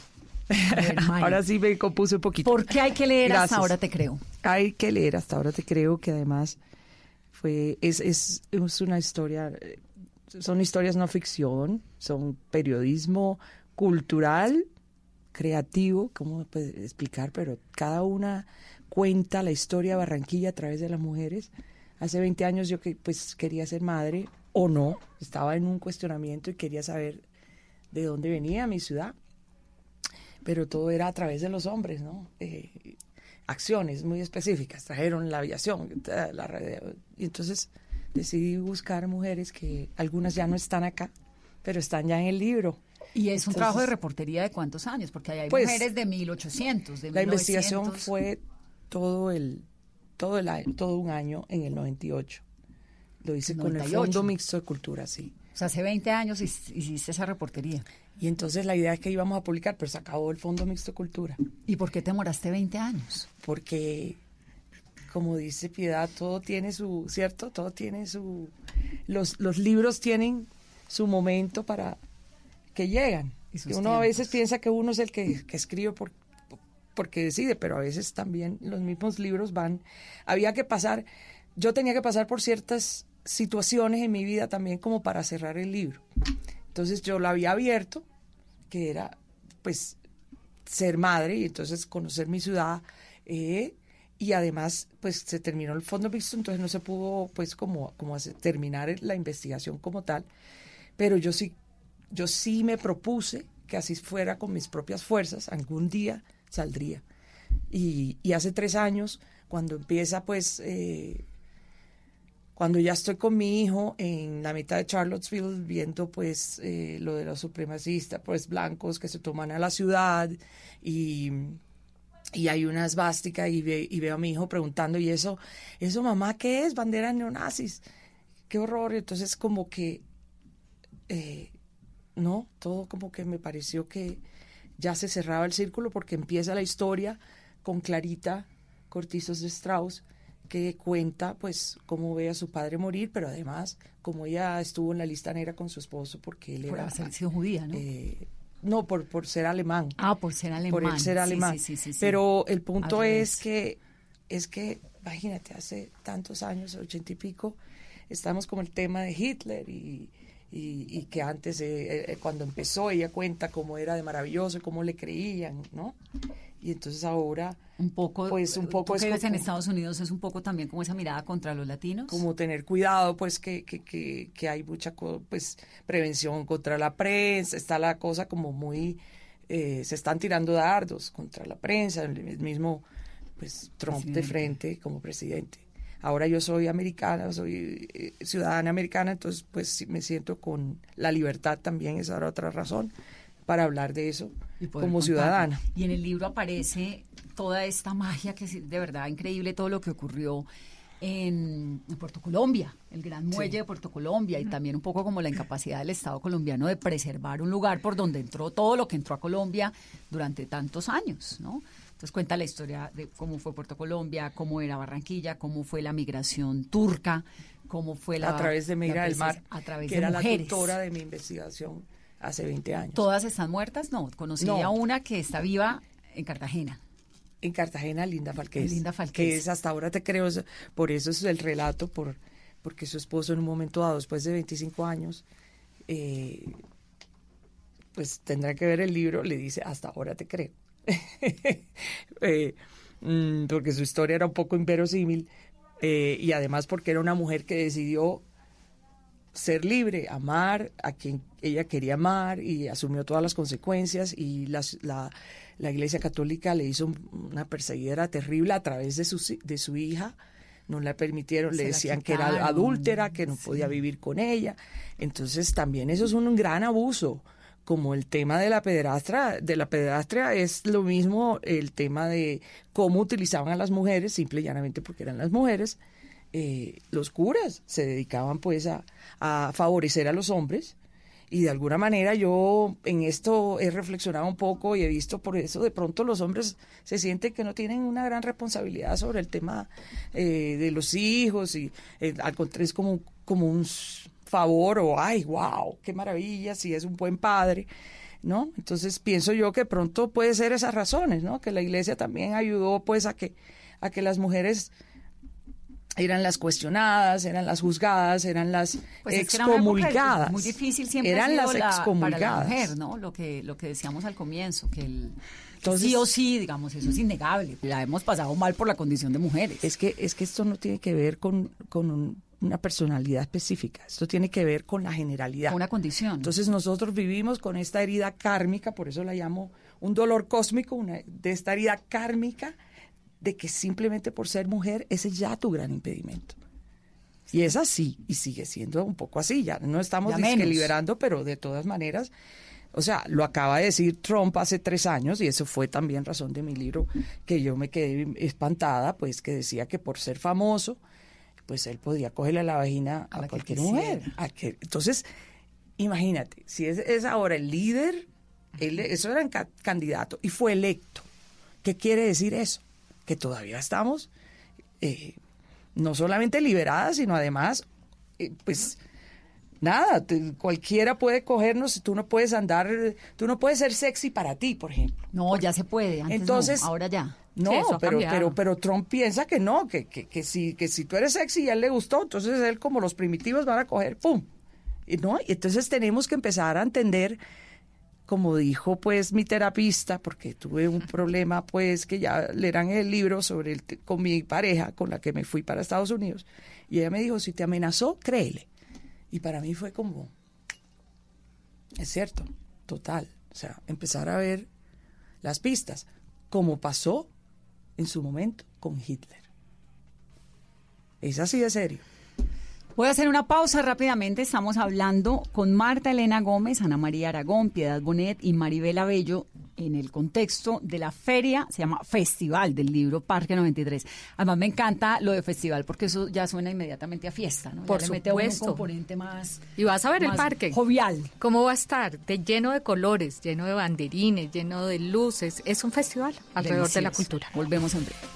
Ver, Ahora sí me compuse un poquito. ¿Por qué hay que leer hasta. Ahora Te Creo? Hay que leer hasta ahora te creo que además fue es, es, es una historia eh, son historias no ficción son periodismo cultural creativo cómo puede explicar pero cada una cuenta la historia de Barranquilla a través de las mujeres hace 20 años yo que pues quería ser madre o no estaba en un cuestionamiento y quería saber de dónde venía mi ciudad pero todo era a través de los hombres, ¿no? Eh, acciones muy específicas, trajeron la aviación, radio, y entonces decidí buscar mujeres que algunas ya no están acá, pero están ya en el libro. Y es un Entonces, trabajo de reportería de cuántos años, porque hay Pues, mujeres de 1800, de La investigación 1900. fue todo el todo el año, todo un año en el 98. Lo hice con el 98. Fondo Mixto de Cultura, sí. O sea, hace 20 años hic- hiciste esa reportería. Y entonces la idea es que íbamos a publicar, pero se acabó el Fondo Mixto de Cultura. ¿Y por qué te demoraste 20 años? porque como dice Piedad, todo tiene su, ¿cierto? Todo tiene su los los libros tienen su momento para que llegan. Y Que uno a tiempos. veces piensa que uno es el que, que escribe por, porque decide, pero a veces también los mismos libros van había que pasar yo tenía que pasar por ciertas situaciones en mi vida también como para cerrar el libro. Entonces yo lo había abierto, que era pues ser madre y entonces conocer mi ciudad eh, y además pues se terminó el fondo mixto entonces no se pudo pues como como hacer- terminar la investigación como tal pero yo sí yo sí me propuse que así fuera con mis propias fuerzas algún día saldría. Y, hace tres años cuando empieza pues eh, cuando ya estoy con mi hijo en la mitad de Charlottesville viendo pues eh, lo de los supremacistas pues blancos que se toman a la ciudad y, y hay una esvástica y, ve- y veo a mi hijo preguntando y eso eso mamá qué es bandera neonazis. Qué horror entonces como que eh, no todo como que me pareció que ya se cerraba el círculo porque empieza la historia con Clarita Cortizos de Strauss que cuenta pues cómo ve a su padre morir, pero además como ella estuvo en la lista negra con su esposo porque él Por era haber sido judía, ¿no? eh, no por por ser alemán. Ah, por ser alemán. Por él ser alemán. sí, sí, sí, sí. Pero el punto Al es que es que imagínate hace tantos años, ochenta y pico, estamos como el tema de Hitler y y, y que antes, eh, eh, cuando empezó, ella cuenta cómo era de maravilloso y cómo le creían, ¿no? Y entonces ahora, Un poco, pues un poco tú es que en Estados Unidos es un poco también como esa mirada contra los latinos. como tener cuidado, pues que, que, que, que hay mucha pues, prevención contra la prensa, está la cosa como muy eh, se están tirando dardos contra la prensa, el mismo pues Trump de frente como presidente. Ahora yo soy americana, soy eh, ciudadana americana, entonces pues me siento con la libertad también, esa era otra razón para hablar de eso como ciudadana. Y en el libro aparece toda esta magia que es de verdad increíble todo lo que ocurrió en, Puerto Colombia, el gran muelle de Puerto Colombia, y también un poco como la incapacidad del Estado colombiano de preservar un lugar por donde entró todo lo que entró a Colombia durante tantos años, ¿no? Entonces cuenta la historia de cómo fue Puerto Colombia, cómo era Barranquilla, cómo fue la migración turca, cómo fue la... A través de Mira del Mar, a través que de era mujeres. la tutora de mi investigación hace 20 años. ¿Todas están muertas? No, conocí a una que está viva en Cartagena. En Cartagena, Linda Falqués. Linda Falqués. Que es hasta ahora te creo, por eso es el relato, por porque su esposo en un momento dado, después de 25 años, eh, pues tendrá que ver el libro, le dice, hasta ahora te creo. Eh, mm, porque su historia era un poco inverosímil eh, y además porque era una mujer que decidió ser libre, amar a quien ella quería amar y asumió todas las consecuencias y la, la, Iglesia Católica le hizo una perseguidera terrible a través de su, de su hija. No la permitieron, le decían que era adúltera, que no podía vivir con ella. Entonces también eso es un gran abuso como el tema de la pederastra, de la pederastria es lo mismo el tema de cómo utilizaban a las mujeres, simple y llanamente porque eran las mujeres. Eh, los curas se dedicaban pues a, a, favorecer a los hombres y de alguna manera yo en esto he reflexionado un poco y he visto por eso de pronto los hombres se sienten que no tienen una gran responsabilidad sobre el tema eh, de los hijos y eh, al contrario es como, como un favor o, ay, wow, qué maravilla, si es un buen padre, ¿no? Entonces pienso yo que pronto puede ser esas razones, ¿no? Que la iglesia también ayudó pues a que, a que las mujeres eran las cuestionadas, eran las juzgadas, eran las pues excomulgadas. muy difícil siempre eran ha las excomulgadas. para la mujer, ¿no? Lo que lo que decíamos al comienzo, que el Entonces, sí o sí, digamos, eso es innegable. La hemos pasado mal por la condición de mujeres. Es que es que esto no tiene que ver con, con un, una personalidad específica. Esto tiene que ver con la generalidad. Una condición. Entonces nosotros vivimos con esta herida kármica, por eso la llamo un dolor cósmico, una, de esta herida kármica de que simplemente por ser mujer ese es ya tu gran impedimento. Y es así, y sigue siendo un poco así, ya no estamos liberando, pero de todas maneras, o sea, lo acaba de decir Trump hace tres años, y eso fue también razón de mi libro, que yo me quedé espantada, pues que decía que por ser famoso, pues él podía cogerle la vagina a, cualquier mujer. entonces, imagínate, si es, es ahora el líder, él, eso era un candidato, y fue electo. ¿Qué quiere decir eso? que todavía estamos eh, no solamente liberadas, sino además, eh, pues nada, cualquiera puede cogernos, tú no puedes andar, tú no puedes ser sexy para ti, por ejemplo. No, ya se puede, antes Entonces, ahora ya. No, pero, pero, pero Trump piensa que no, que, que, que, si, que si tú eres sexy y a él le gustó, entonces él como los primitivos van a coger, ¡pum! Y, ¿no? y entonces tenemos que empezar a entender como dijo pues mi terapista, porque tuve un problema pues que ya leerán el libro sobre el, con mi pareja con la que me fui para Estados Unidos, y ella me dijo, si te amenazó, créele. Y para mí fue como, es cierto, total, o sea, empezar a ver las pistas, como pasó en su momento con Hitler. Es así de serio. Voy a hacer una pausa rápidamente. Estamos hablando con Marta Elena Gómez, Ana María Aragón, Piedad Bonet y Maribel Abello en el contexto de la feria, se llama Festival del Libro Parque 93. Además me encanta lo de festival porque eso ya suena inmediatamente a fiesta, ¿no? Por ya supuesto. Le mete un componente más Y vas a ver el parque. Jovial. ¿Cómo va a estar? De, lleno de colores, lleno de banderines, lleno de luces. Es un festival alrededor de la cultura. Volvemos en breve.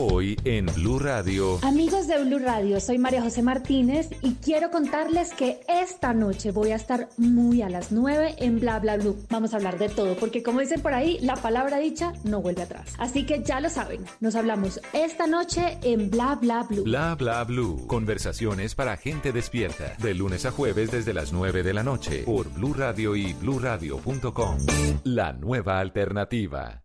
Hoy en Blue Radio. Amigos de Blue Radio, soy María José Martínez y quiero contarles que esta noche voy a estar muy a las 9 en Bla Bla Blue. Vamos a hablar de todo, porque como dicen por ahí, la palabra dicha no vuelve atrás. Así que ya lo saben, nos hablamos esta noche en Bla Bla Blue. Bla Bla Blue. Conversaciones para gente despierta. De lunes a jueves desde las 9 de la noche por Blue Radio y bluradio.com. La nueva alternativa.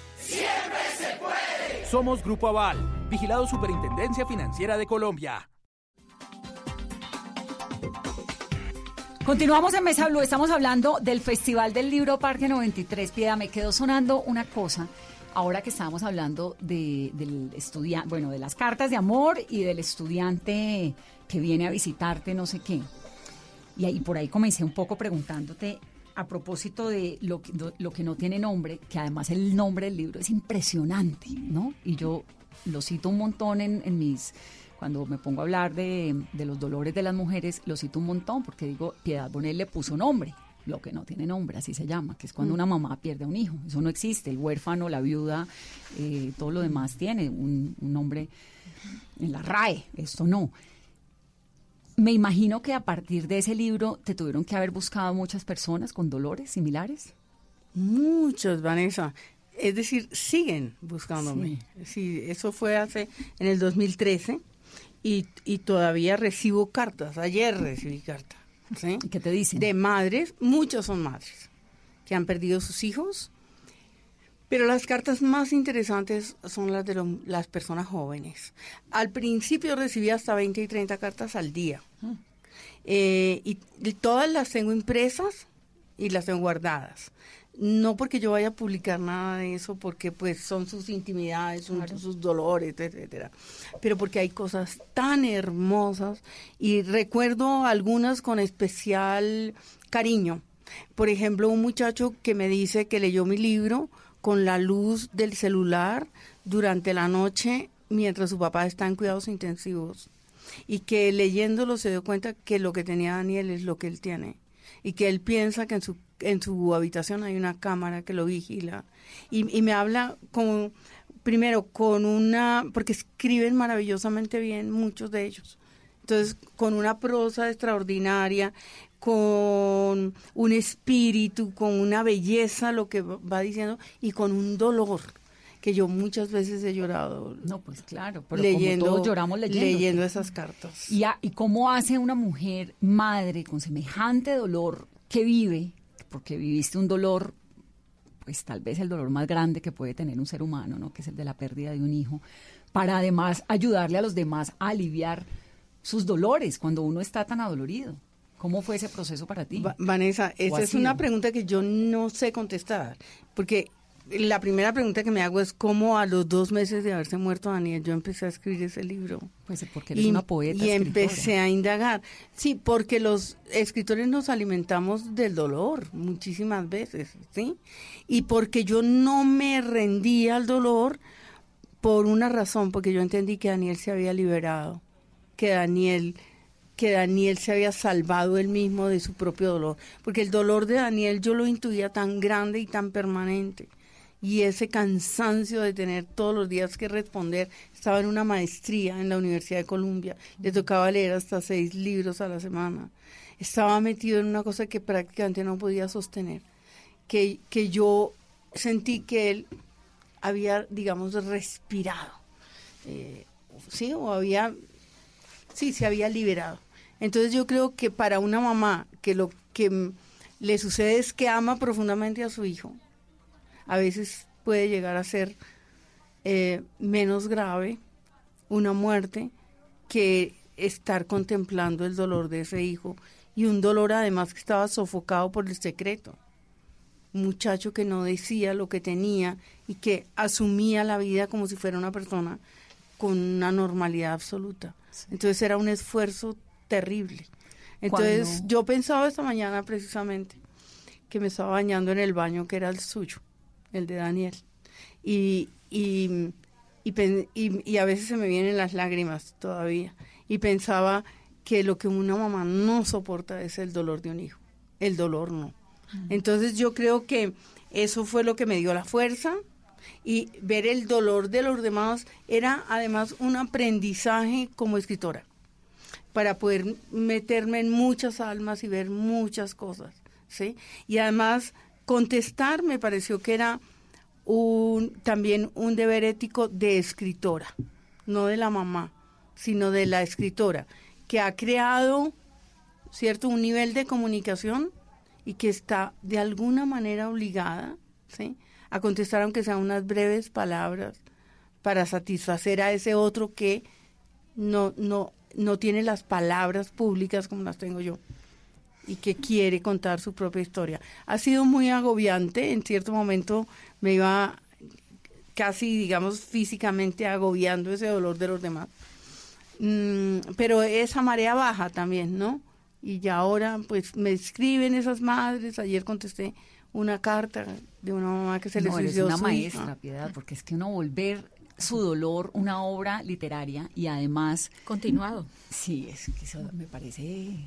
¡Siempre se puede! Somos Grupo Aval, vigilado Superintendencia Financiera de Colombia. Continuamos en Mesa Blue, estamos hablando del Festival del Libro Parque 93. Piedad, me quedó sonando una cosa. Ahora que estábamos hablando de, del estudiante, bueno, de las cartas de amor y del estudiante que viene a visitarte, no sé qué. Y ahí por ahí comencé un poco preguntándote a propósito de lo, que- lo que no tiene nombre, que además el nombre del libro es impresionante, ¿no? Y yo lo cito un montón en, en mis, cuando me pongo a hablar de, de los dolores de las mujeres, lo cito un montón porque digo, Piedad Bonet le puso nombre, lo que no tiene nombre, así se llama, que es cuando Mm. una mamá pierde a un hijo. Eso no existe, el huérfano, la viuda, eh, todo lo demás tiene un, un nombre en la RAE, esto no. Me imagino que a partir de ese libro te tuvieron que haber buscado muchas personas con dolores similares. Muchos, Vanessa. Es decir, siguen buscándome. Sí. eso fue hace en el 2013 y, y todavía recibo cartas. Ayer recibí cartas. ¿sí? ¿Qué te dicen? De madres, muchos son madres que han perdido sus hijos. Pero las cartas más interesantes son las de lo- las personas jóvenes. Al principio recibí hasta 20 y 30 cartas al día. Eh, y, y todas las tengo impresas y las tengo guardadas. No porque yo vaya a publicar nada de eso, porque pues son sus intimidades, son sus dolores, etcétera. Pero porque hay cosas tan hermosas y recuerdo algunas con especial cariño. Por ejemplo, un muchacho que me dice que leyó mi libro con la luz del celular durante la noche mientras su papá está en cuidados intensivos. Y que leyéndolo se dio cuenta que lo que tenía Daniel es lo que él tiene. Y que él piensa que en su en su habitación hay una cámara que lo vigila. Y, y me habla con primero con una porque escriben maravillosamente bien muchos de ellos. Entonces con una prosa extraordinaria con un espíritu con una belleza lo que va diciendo y con un dolor que yo muchas veces he llorado no pues claro pero leyendo como todos lloramos leyendo. leyendo esas cartas ¿Y, a- ¿Y cómo hace una mujer madre con semejante dolor que vive, porque viviste un dolor, pues tal vez el dolor más grande que puede tener un ser humano, ¿no? que es el de la pérdida de un hijo, para además ayudarle a los demás a aliviar sus dolores cuando uno está tan adolorido? ¿Cómo fue ese proceso para ti? Va- Vanessa, ¿O esa es una pregunta que yo no sé contestar, porque la primera pregunta que me hago es cómo a los dos meses de haberse muerto Daniel yo empecé a escribir ese libro. Pues porque eres una poeta, Y escritora. empecé a indagar. Sí, porque los escritores nos alimentamos del dolor muchísimas veces, ¿sí? Y porque yo no me rendía al dolor por una razón, porque yo entendí que Daniel se había liberado, que Daniel que Daniel se había salvado él mismo de su propio dolor, porque el dolor de Daniel yo lo intuía tan grande y tan permanente y ese cansancio de tener todos los días que responder. Estaba en una maestría en la Universidad de Columbia, le tocaba leer hasta seis libros a la semana. Estaba metido en una cosa que prácticamente no podía sostener, que, que yo sentí que él había, digamos, respirado, eh, sí, o había, sí, se había liberado. Entonces yo creo que para una mamá que lo que le sucede es que ama profundamente a su hijo, a veces puede llegar a ser eh, menos grave una muerte que estar contemplando el dolor de ese hijo y un dolor además que estaba sofocado por el secreto. Un muchacho que no decía lo que tenía y que asumía la vida como si fuera una persona con una normalidad absoluta. Entonces era un esfuerzo terrible. Entonces yo pensaba esta mañana precisamente que me estaba bañando en el baño que era el suyo, el de Daniel. Y, y, y, a veces se me vienen las lágrimas todavía. Y pensaba que lo que una mamá no soporta es el dolor de un hijo. El dolor no. Mm. Entonces yo creo que eso fue lo que me dio la fuerza y ver el dolor de los demás era además un aprendizaje como escritora para poder meterme en muchas almas y ver muchas cosas, ¿sí? Y además contestar me pareció que era un, también un deber ético de escritora, no de la mamá, sino de la escritora, que ha creado, ¿cierto?, un nivel de comunicación y que está de alguna manera obligada, ¿sí?, a contestar aunque sean unas breves palabras para satisfacer a ese otro que no, no, no tiene las palabras públicas como las tengo yo y que quiere contar su propia historia. Ha sido muy agobiante, en cierto momento me iba casi, digamos, físicamente agobiando ese dolor de los demás. Mm, pero esa marea baja también, ¿no? Y ya ahora, pues, me escriben esas madres. Ayer contesté una carta de una mamá que se le suicidó una maestra, Piedad, porque es que uno volver su dolor una obra literaria y además continuado. Sí, es que eso me parece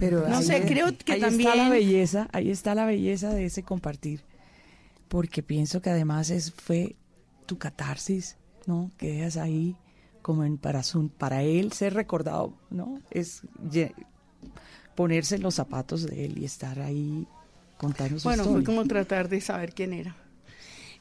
pero no sé, creo que ahí también está la belleza, ahí está la belleza de ese compartir. Porque pienso que además es fue tu catarsis, ¿no? Que dejas ahí como en para para él ser recordado, ¿no? Es ponerse en los zapatos de él y estar ahí contando su Bueno, fue como tratar de saber quién era.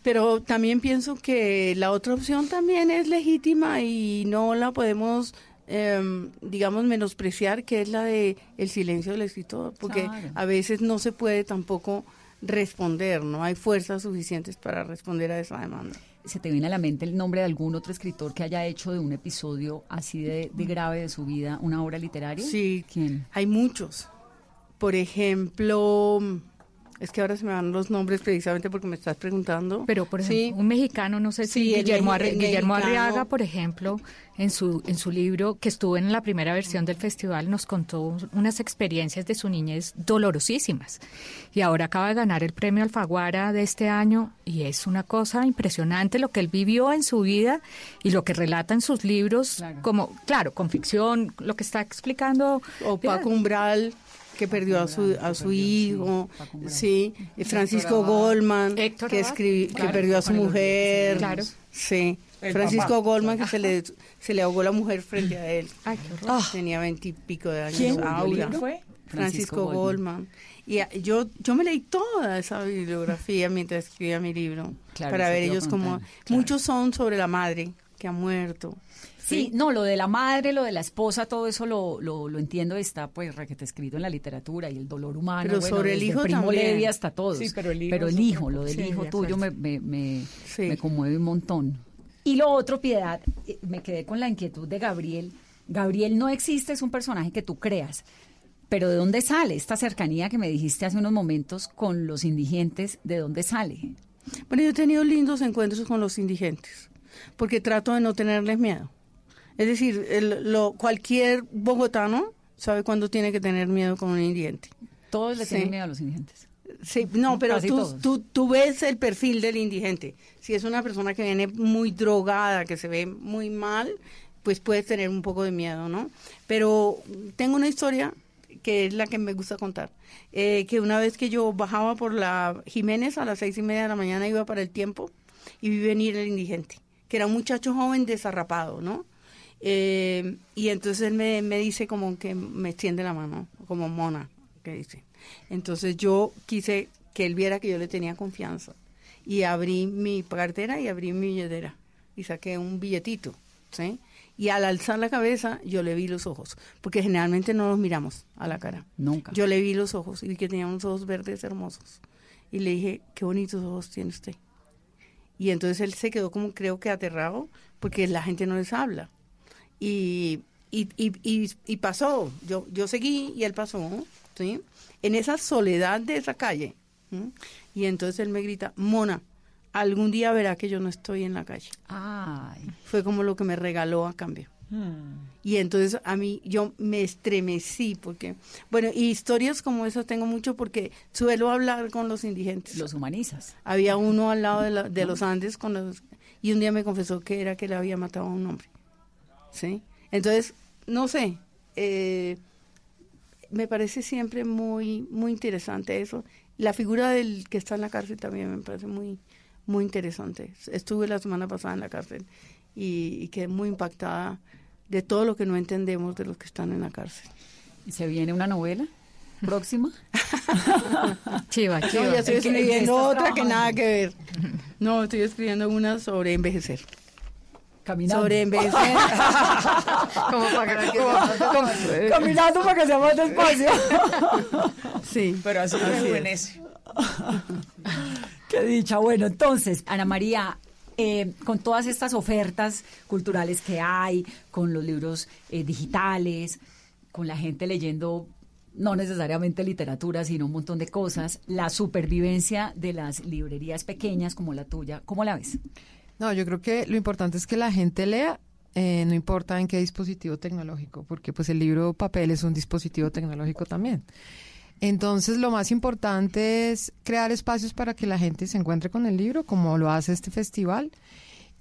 Pero también pienso que la otra opción también es legítima y no la podemos, em, digamos, menospreciar, que es la de el silencio del escritor, porque a veces no se puede tampoco responder, no hay fuerzas suficientes para responder a esa demanda. ¿Se te viene a la mente el nombre de algún otro escritor que haya hecho de un episodio así de, de grave de su vida una obra literaria? Sí, ¿Quién? hay muchos. Por ejemplo, es que ahora se me van los nombres precisamente porque me estás preguntando. Pero, por ejemplo, un mexicano, no sé si Guillermo, Guillermo Arriaga, por ejemplo, en su, en su libro, que estuvo en la primera versión del festival, nos contó unas experiencias de su niñez dolorosísimas. Y ahora acaba de ganar el premio Alfaguara de este año y es una cosa impresionante lo que él vivió en su vida y lo que relata en sus libros, como, claro, con ficción, lo que está explicando. O Paco Umbral que perdió a su, a su hijo, sí, Francisco Goldman, que, que perdió a su mujer, claro. sí, Francisco Goldman, que se le, se le ahogó la mujer frente a él. Tenía veintipico de años. ¿Quién Aura. fue? Francisco, Goldman. Y yo, yo me leí toda esa bibliografía mientras escribía mi libro, para ver ellos como... Muchos son sobre la madre que ha muerto, Sí, no, lo de la madre, lo de la esposa, todo eso lo, lo, entiendo, está pues requete escrito en la literatura y el dolor humano. Pero sobre el hijo Primo también. Levi hasta todos. Sí, pero el hijo, pero el hijo lo del hijo tuyo me, me, me, me conmueve un montón. Y lo otro, Piedad, eh, me quedé con la inquietud de Gabriel. Gabriel no existe, es un personaje que tú creas. Pero ¿de dónde sale esta cercanía que me dijiste hace unos momentos con los indigentes? ¿De dónde sale? Bueno, yo he tenido lindos encuentros con los indigentes, porque trato de no tenerles miedo. Es decir, el, lo, cualquier bogotano sabe cuándo tiene que tener miedo con un indigente. Todos le tienen miedo a los indigentes. Sí, no, pero tú, tú, tú, ves el perfil del indigente. Si es una persona que viene muy drogada, que se ve muy mal, pues puedes tener un poco de miedo, ¿no? Pero tengo una historia que es la que me gusta contar. Eh, que una vez que yo bajaba por la Jiménez a las seis y media de la mañana iba para el tiempo y vi venir el indigente, que era un muchacho joven desarrapado, ¿no? Eh, y entonces él me, me dice como que me extiende la mano, como mona, que dice. Entonces yo quise que él viera que yo le tenía confianza. Y abrí mi cartera y abrí mi billetera. Y saqué un billetito, ¿sí? Y al alzar la cabeza, yo le vi los ojos. Porque generalmente no los miramos a la cara. Nunca. Yo le vi los ojos y vi que tenía unos ojos verdes hermosos. Y le dije, qué bonitos ojos tiene usted. Y entonces él se quedó como creo que aterrado porque la gente no les habla. Y, y, y, y, pasó, yo, yo seguí y él pasó, ¿sí? En esa soledad de esa calle. Y entonces él me grita, Mona, algún día verá que yo no estoy en la calle. Ay. Fue como lo que me regaló a cambio. Y entonces a mí yo me estremecí porque, bueno, y historias como esas tengo mucho porque suelo hablar con los indigentes. Los humanizas. Había uno al lado de, la- de los Andes con los, y un día me confesó que era que le había matado a un hombre. ¿Sí? Entonces, no sé, eh, me parece siempre muy, muy interesante eso. La figura del que está en la cárcel también me parece muy, muy interesante. Estuve la semana pasada en la cárcel y, y quedé muy impactada de todo lo que no entendemos de los que están en la cárcel. ¿Y se viene una novela próxima? Chiva, No, chiva. ya estoy ¿En qué- en qué escribiendo otra que nada que ver. No, estoy escribiendo una sobre envejecer. Caminando. Sobre. Como para que Como- más como- despacio. caminando para que sea más despacio. Sí, pero así Así rejuvenece. Qué dicha. Bueno, entonces, Ana María, eh, con todas estas ofertas culturales que hay, con los libros eh, digitales, con la gente leyendo no necesariamente literatura, sino un montón de cosas, la supervivencia de las librerías pequeñas como la tuya, ¿cómo la ves? No, yo creo que lo importante es que la gente lea, eh, no importa en qué dispositivo tecnológico, porque pues el libro papel es un dispositivo tecnológico también. Entonces, lo más importante es crear espacios para que la gente se encuentre con el libro, como lo hace este festival.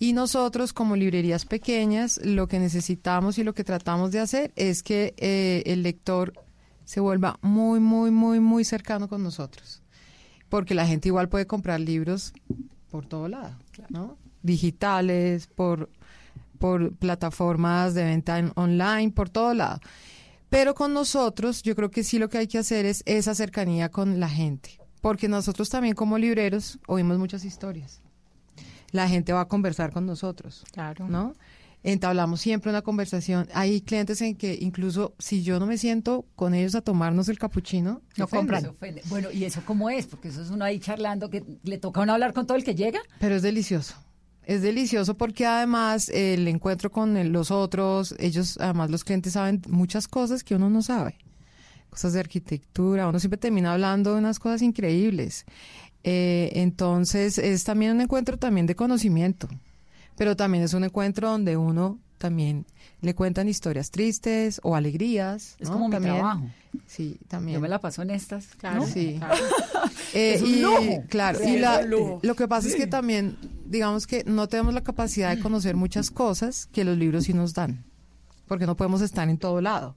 Y nosotros, como librerías pequeñas, lo que necesitamos y lo que tratamos de hacer es que eh, el lector se vuelva muy, muy, muy, muy cercano con nosotros. Porque la gente igual puede comprar libros por todo lado, ¿no? Digitales, por, por plataformas de venta en- online, por todo lado. Pero con nosotros, yo creo que sí lo que hay que hacer es esa cercanía con la gente. Porque nosotros también como libreros oímos muchas historias. La gente va a conversar con nosotros. Claro. ¿No? Entablamos siempre una conversación. Hay clientes en que incluso si yo no me siento con ellos a tomarnos el capuchino, No compran. Ofende. Bueno, ¿y eso cómo es? Porque eso es uno ahí charlando que le toca a uno hablar con todo el que llega. Pero es delicioso. Es delicioso porque además eh, el encuentro con los otros, ellos, además los clientes saben muchas cosas que uno no sabe. Cosas de arquitectura, uno siempre termina hablando de unas cosas increíbles. Eh, entonces es también un encuentro también de conocimiento, pero también es un encuentro donde uno también le cuentan historias tristes o alegrías. Es ¿no? como mi trabajo. Sí, también. Yo me la paso en estas. Claro, ¿no? sí. Eh, Es un y. Claro, Sí, y la- lo que pasa es que también, digamos que no tenemos la capacidad de conocer muchas cosas que los libros sí nos dan, porque no podemos estar en todo lado,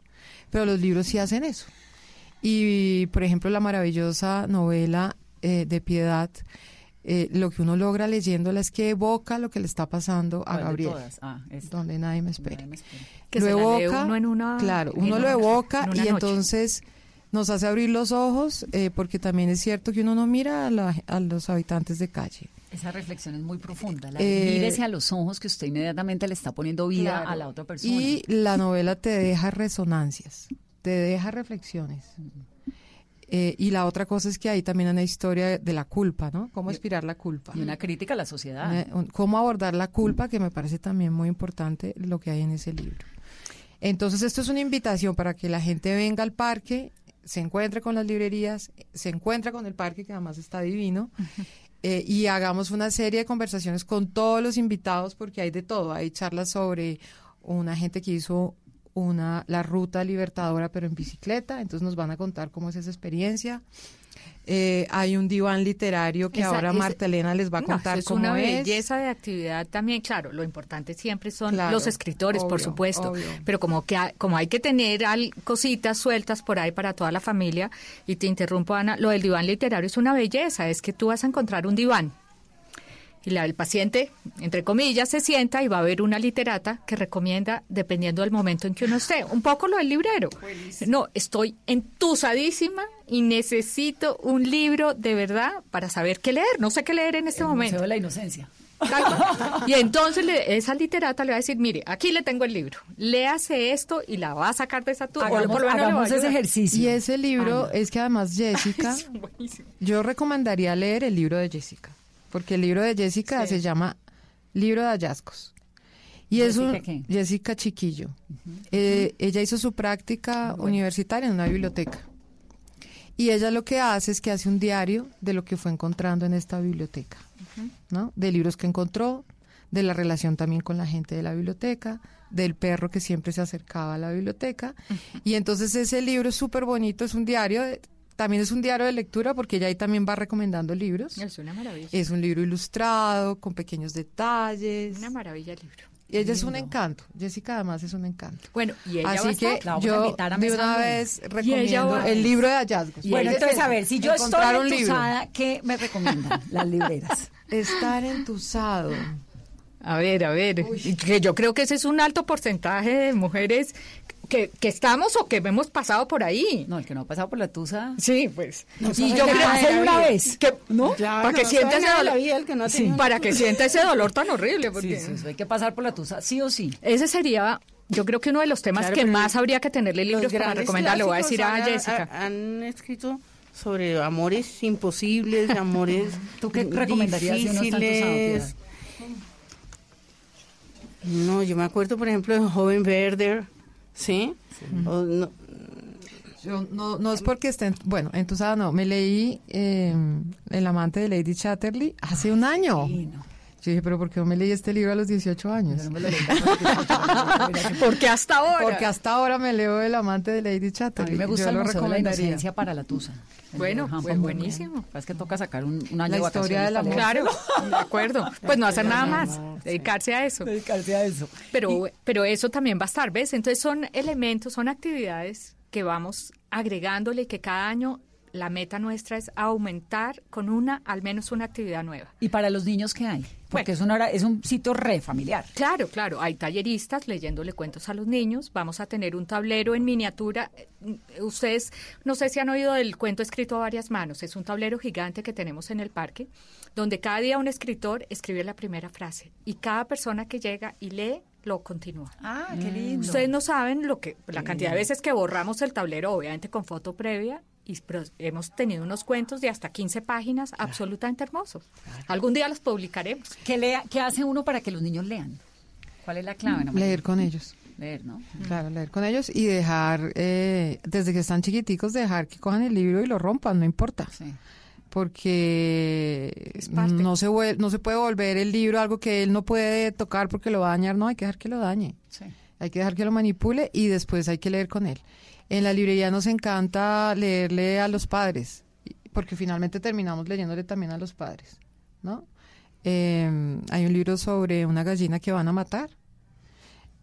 pero los libros sí hacen eso. Y, por ejemplo, la maravillosa novela eh, de Piedad, eh, lo que uno logra leyéndola es que evoca lo que le está pasando a ¿Cuál de Gabriel? Ah, donde nadie me espera. Que lo evoca, uno en una- claro, en uno lo una- evoca en y noche. entonces nos hace abrir los ojos, eh, porque también es cierto que uno no mira a, la- a los habitantes de calle. Esa reflexión es muy profunda. La Eh, mírese a los ojos que usted inmediatamente le está poniendo vida Claro. a la otra persona. Y la novela te deja resonancias, te deja reflexiones. Eh, y la otra cosa es que ahí también hay una historia de la culpa, ¿no? Cómo expirar la culpa. Y una crítica a la sociedad. Una- un- cómo abordar la culpa, que me parece también muy importante lo que hay en ese libro. Entonces, esto es una invitación para que la gente venga al parque, se encuentre con las librerías, se encuentre con el parque, que además está divino, eh, y hagamos una serie de conversaciones con todos los invitados, porque hay de todo. Hay charlas sobre una gente que hizo una la ruta libertadora, pero en bicicleta, entonces nos van a contar cómo es esa experiencia. Eh, hay un diván literario que Esa- ahora Marta Elena les va a No, contar eso es cómo una es. belleza de actividad también, claro, lo importante siempre son Claro, los escritores, por supuesto, obvio. pero como que ha- como hay que tener al- cositas sueltas por ahí para toda la familia, y te interrumpo Ana, lo del diván literario es una belleza, es que tú vas a encontrar un diván Y la, el paciente, entre comillas, se sienta y va a ver una literata que recomienda dependiendo del momento en que uno esté. Un poco lo del librero. No, estoy entusadísima y necesito un libro de verdad para saber qué leer. No sé qué leer en este El momento. Museo de la Inocencia. Y entonces le- esa literata le va a decir, mire, aquí le tengo el libro, léase esto y la va a sacar de esa tu- o por lo menos le va a ayudar. Y ese libro Ay, no. es que además Jessica, yo recomendaría leer el libro de Jessica, porque el libro de Jessica se llama Libro de Hallazgos. Y es un ¿Jessica Chiquillo. Eh, ella hizo su práctica universitaria en una biblioteca. Y ella lo que hace es que hace un diario de lo que fue encontrando en esta biblioteca, ¿no? De libros que encontró, de la relación también con la gente de la biblioteca, del perro que siempre se acercaba a la biblioteca. Y entonces ese libro es súper bonito, es un diario, de- también es un diario de lectura porque ella ahí también va recomendando libros. Es una maravilla. Es un libro ilustrado, con pequeños detalles. Una maravilla el libro. Y ella es un encanto. Jessica además es un encanto. Bueno, y ella Así va a que estar. La vamos a yo a de una vez recomiendo el libro de hallazgos. Bueno, entonces, es a ver, si yo estoy entusada, ¿qué me recomiendan las libreras? Estar entusado. A ver, a ver, que yo creo que ese es un alto porcentaje de mujeres que, que estamos o que hemos pasado por ahí. No, el que no ha pasado por la tusa. Sí, pues. No y yo creo la una vez, que, ¿no? Claro, para que no sienta ese dolor. vida el que no Sí, para que sienta ese dolor tan horrible. Porque Sí, sí, hay que pasar por la tusa, sí o sí. Ese sería, yo creo que uno de los temas Claro, que más habría que tenerle libros para recomendar. Le voy a decir a Jessica. han- escrito sobre amores imposibles, amores ¿Tú qué recomendarías si difíciles. No, yo me acuerdo, por ejemplo, de Joven Werder, ¿sí? O no- Yo no, no es porque estén, bueno, entusada no, me leí eh, El amante de Lady Chatterley hace un año. Yo dije, pero ¿por qué no me leí este libro a los 18 años? Porque hasta ahora. Porque hasta ahora me leo El amante de Lady A Chatterley. mí me gusta Yo el lo Museo de la. Inocencia para la tusa. Bueno, pues buenísimo. Es que toca sacar un, un año La de historia del amor. Claro, de acuerdo. Pues no hacer nada más, dedicarse a eso. Dedicarse a eso. Pero, pero eso también va a estar, ¿ves? Entonces son elementos, son actividades que vamos agregándole y que cada año la meta nuestra es aumentar con una, al menos una actividad nueva. ¿Y para los niños qué hay? Porque es, una hora, es un sitio re familiar. Claro, claro. Hay talleristas leyéndole cuentos a los niños. Vamos a tener un tablero en miniatura. Eh, Ustedes, no sé si han oído del cuento escrito a varias manos. Es un tablero gigante que tenemos en el parque, donde cada día un escritor escribe la primera frase y cada persona que llega y lee lo continúa. Ah, qué lindo. Ustedes no saben lo que la cantidad de veces que borramos el tablero, obviamente con foto previa, y pero hemos tenido unos cuentos de hasta 15 páginas absolutamente hermosos. Algún día los publicaremos. ¿Qué, lea, ¿Qué hace uno para que los niños lean? ¿Cuál es la clave? María? Leer con ellos. Leer, ¿no? Claro, leer con ellos y dejar, eh, desde que están chiquiticos, dejar que cojan el libro y lo rompan, no importa. Porque no se, vuel- no se puede volver el libro algo que él no puede tocar porque lo va a dañar, no, hay que dejar que lo dañe. Hay que dejar que lo manipule y después hay que leer con él. En la librería nos encanta leerle a los padres, porque finalmente terminamos leyéndole también a los padres, ¿no? Eh, hay un libro sobre una gallina que van a matar.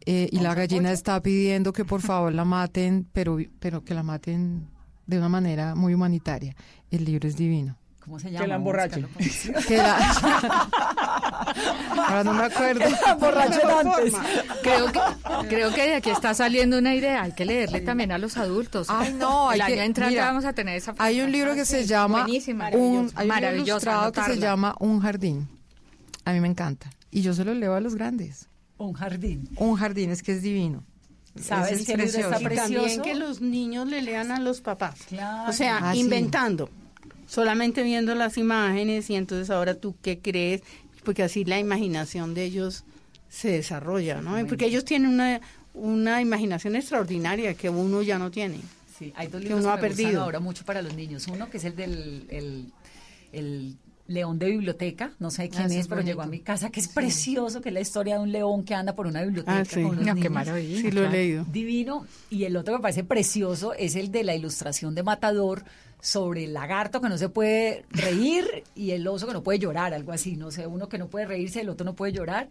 eh, y la gallina está pidiendo que por favor la maten, pero, pero que la maten de una manera muy humanitaria. El libro es divino. ¿Cómo se Que llama? la Vamos a emborrachen. Que la- Ahora no me acuerdo. Antes. Creo que, creo que de aquí está saliendo una idea. Hay que leerle también a los adultos. Ay, no, hay El año que- entrante mira, vamos a tener esa Hay un libro que se llama Buenísima. un, hay un ilustrado que se llama Un jardín. A mí me encanta. Y yo se lo leo a los grandes. Un jardín. Un jardín es que es divino. ¿Sabes Es qué libro está precioso. Y también que los niños le lean a los papás. Claro. O sea, Ah, sí. inventando. Solamente viendo las imágenes y entonces ahora tú qué crees, porque así la imaginación de ellos se desarrolla, ¿no? Porque ellos tienen una, una imaginación extraordinaria que uno ya no tiene. Sí, hay dos que libros uno que ha me gustan perdido. ahora mucho para los niños. Uno que es el del el, el león de biblioteca, no sé quién Ah, es, es pero llegó a mi casa, que es precioso, que es la historia de un león que anda por una biblioteca Ah, sí. con los No, qué niños. maravilla. Sí, lo he leído. Divino. Y el otro que me parece precioso es el de la ilustración de Matador sobre el lagarto que no se puede reír y el oso que no puede llorar, algo así. No sé, uno que no puede reírse, el otro no puede llorar.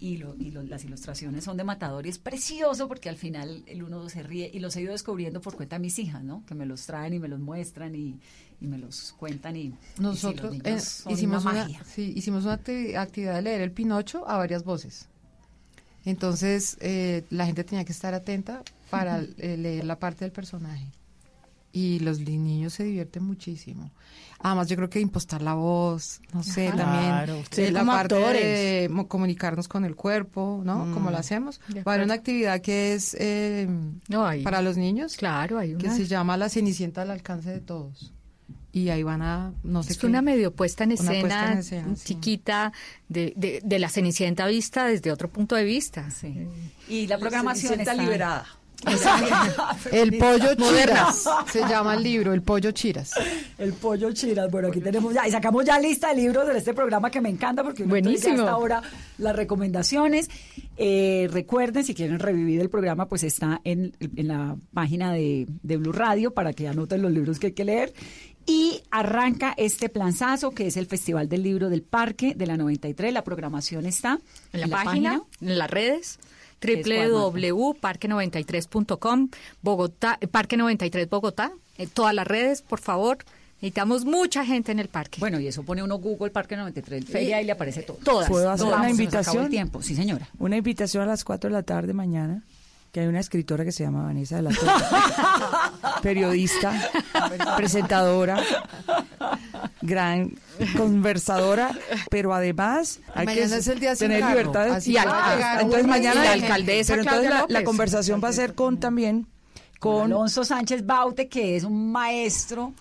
y, lo, y las ilustraciones son de Matador y es precioso porque al final el uno se ríe y los he ido descubriendo por cuenta de mis hijas, ¿no? Que me los traen y me los muestran y, y me los cuentan y nosotros eh, hicimos una, sí, hicimos una actividad de leer el Pinocho a varias voces. Entonces eh, la gente tenía que estar atenta para eh, leer la parte del personaje y los niños se divierten muchísimo. Además, yo creo que impostar la voz, no sé, también eh, la parte de comunicarnos con el cuerpo, ¿no? Como lo mm. hacemos. Va a haber una actividad que es eh, para los niños. Claro, hay una. Que se llama La Cenicienta al alcance de todos. Y ahí van a, no sé Es una medio puesta en escena, chiquita de, de, de, la Cenicienta vista desde otro punto de vista. Sí. Y la programación está liberada. el pollo chiras se llama el libro, el pollo chiras. El pollo chiras. Bueno, aquí tenemos ya y sacamos ya lista de libros de este programa que me encanta porque buenísimo. hasta ahora las recomendaciones. Eh, recuerden si quieren revivir el programa, pues está en, la página de, de Blue Radio para que anoten los libros que hay que leer. Y arranca este planzazo que es el Festival del Libro del Parque de la 93. La programación está en la, página, en las redes www.parque93.com, Bogotá, Parque 93 Bogotá, en todas las redes, por favor. Necesitamos mucha gente en el parque. Bueno, y eso pone uno Google Parque 93 Feria y le aparece todo. Todas. ¿Puedo hacer una invitación? tiempo. Sí, señora. Una invitación a las 4 de la tarde mañana que hay una escritora que se llama Vanessa de la Torre, periodista, presentadora, gran conversadora, pero además hay que es el día tener libertad. Y entonces mañana la alcaldesa. Pero entonces la, conversación va a ser con también con Alonso Sánchez Baute, que es un maestro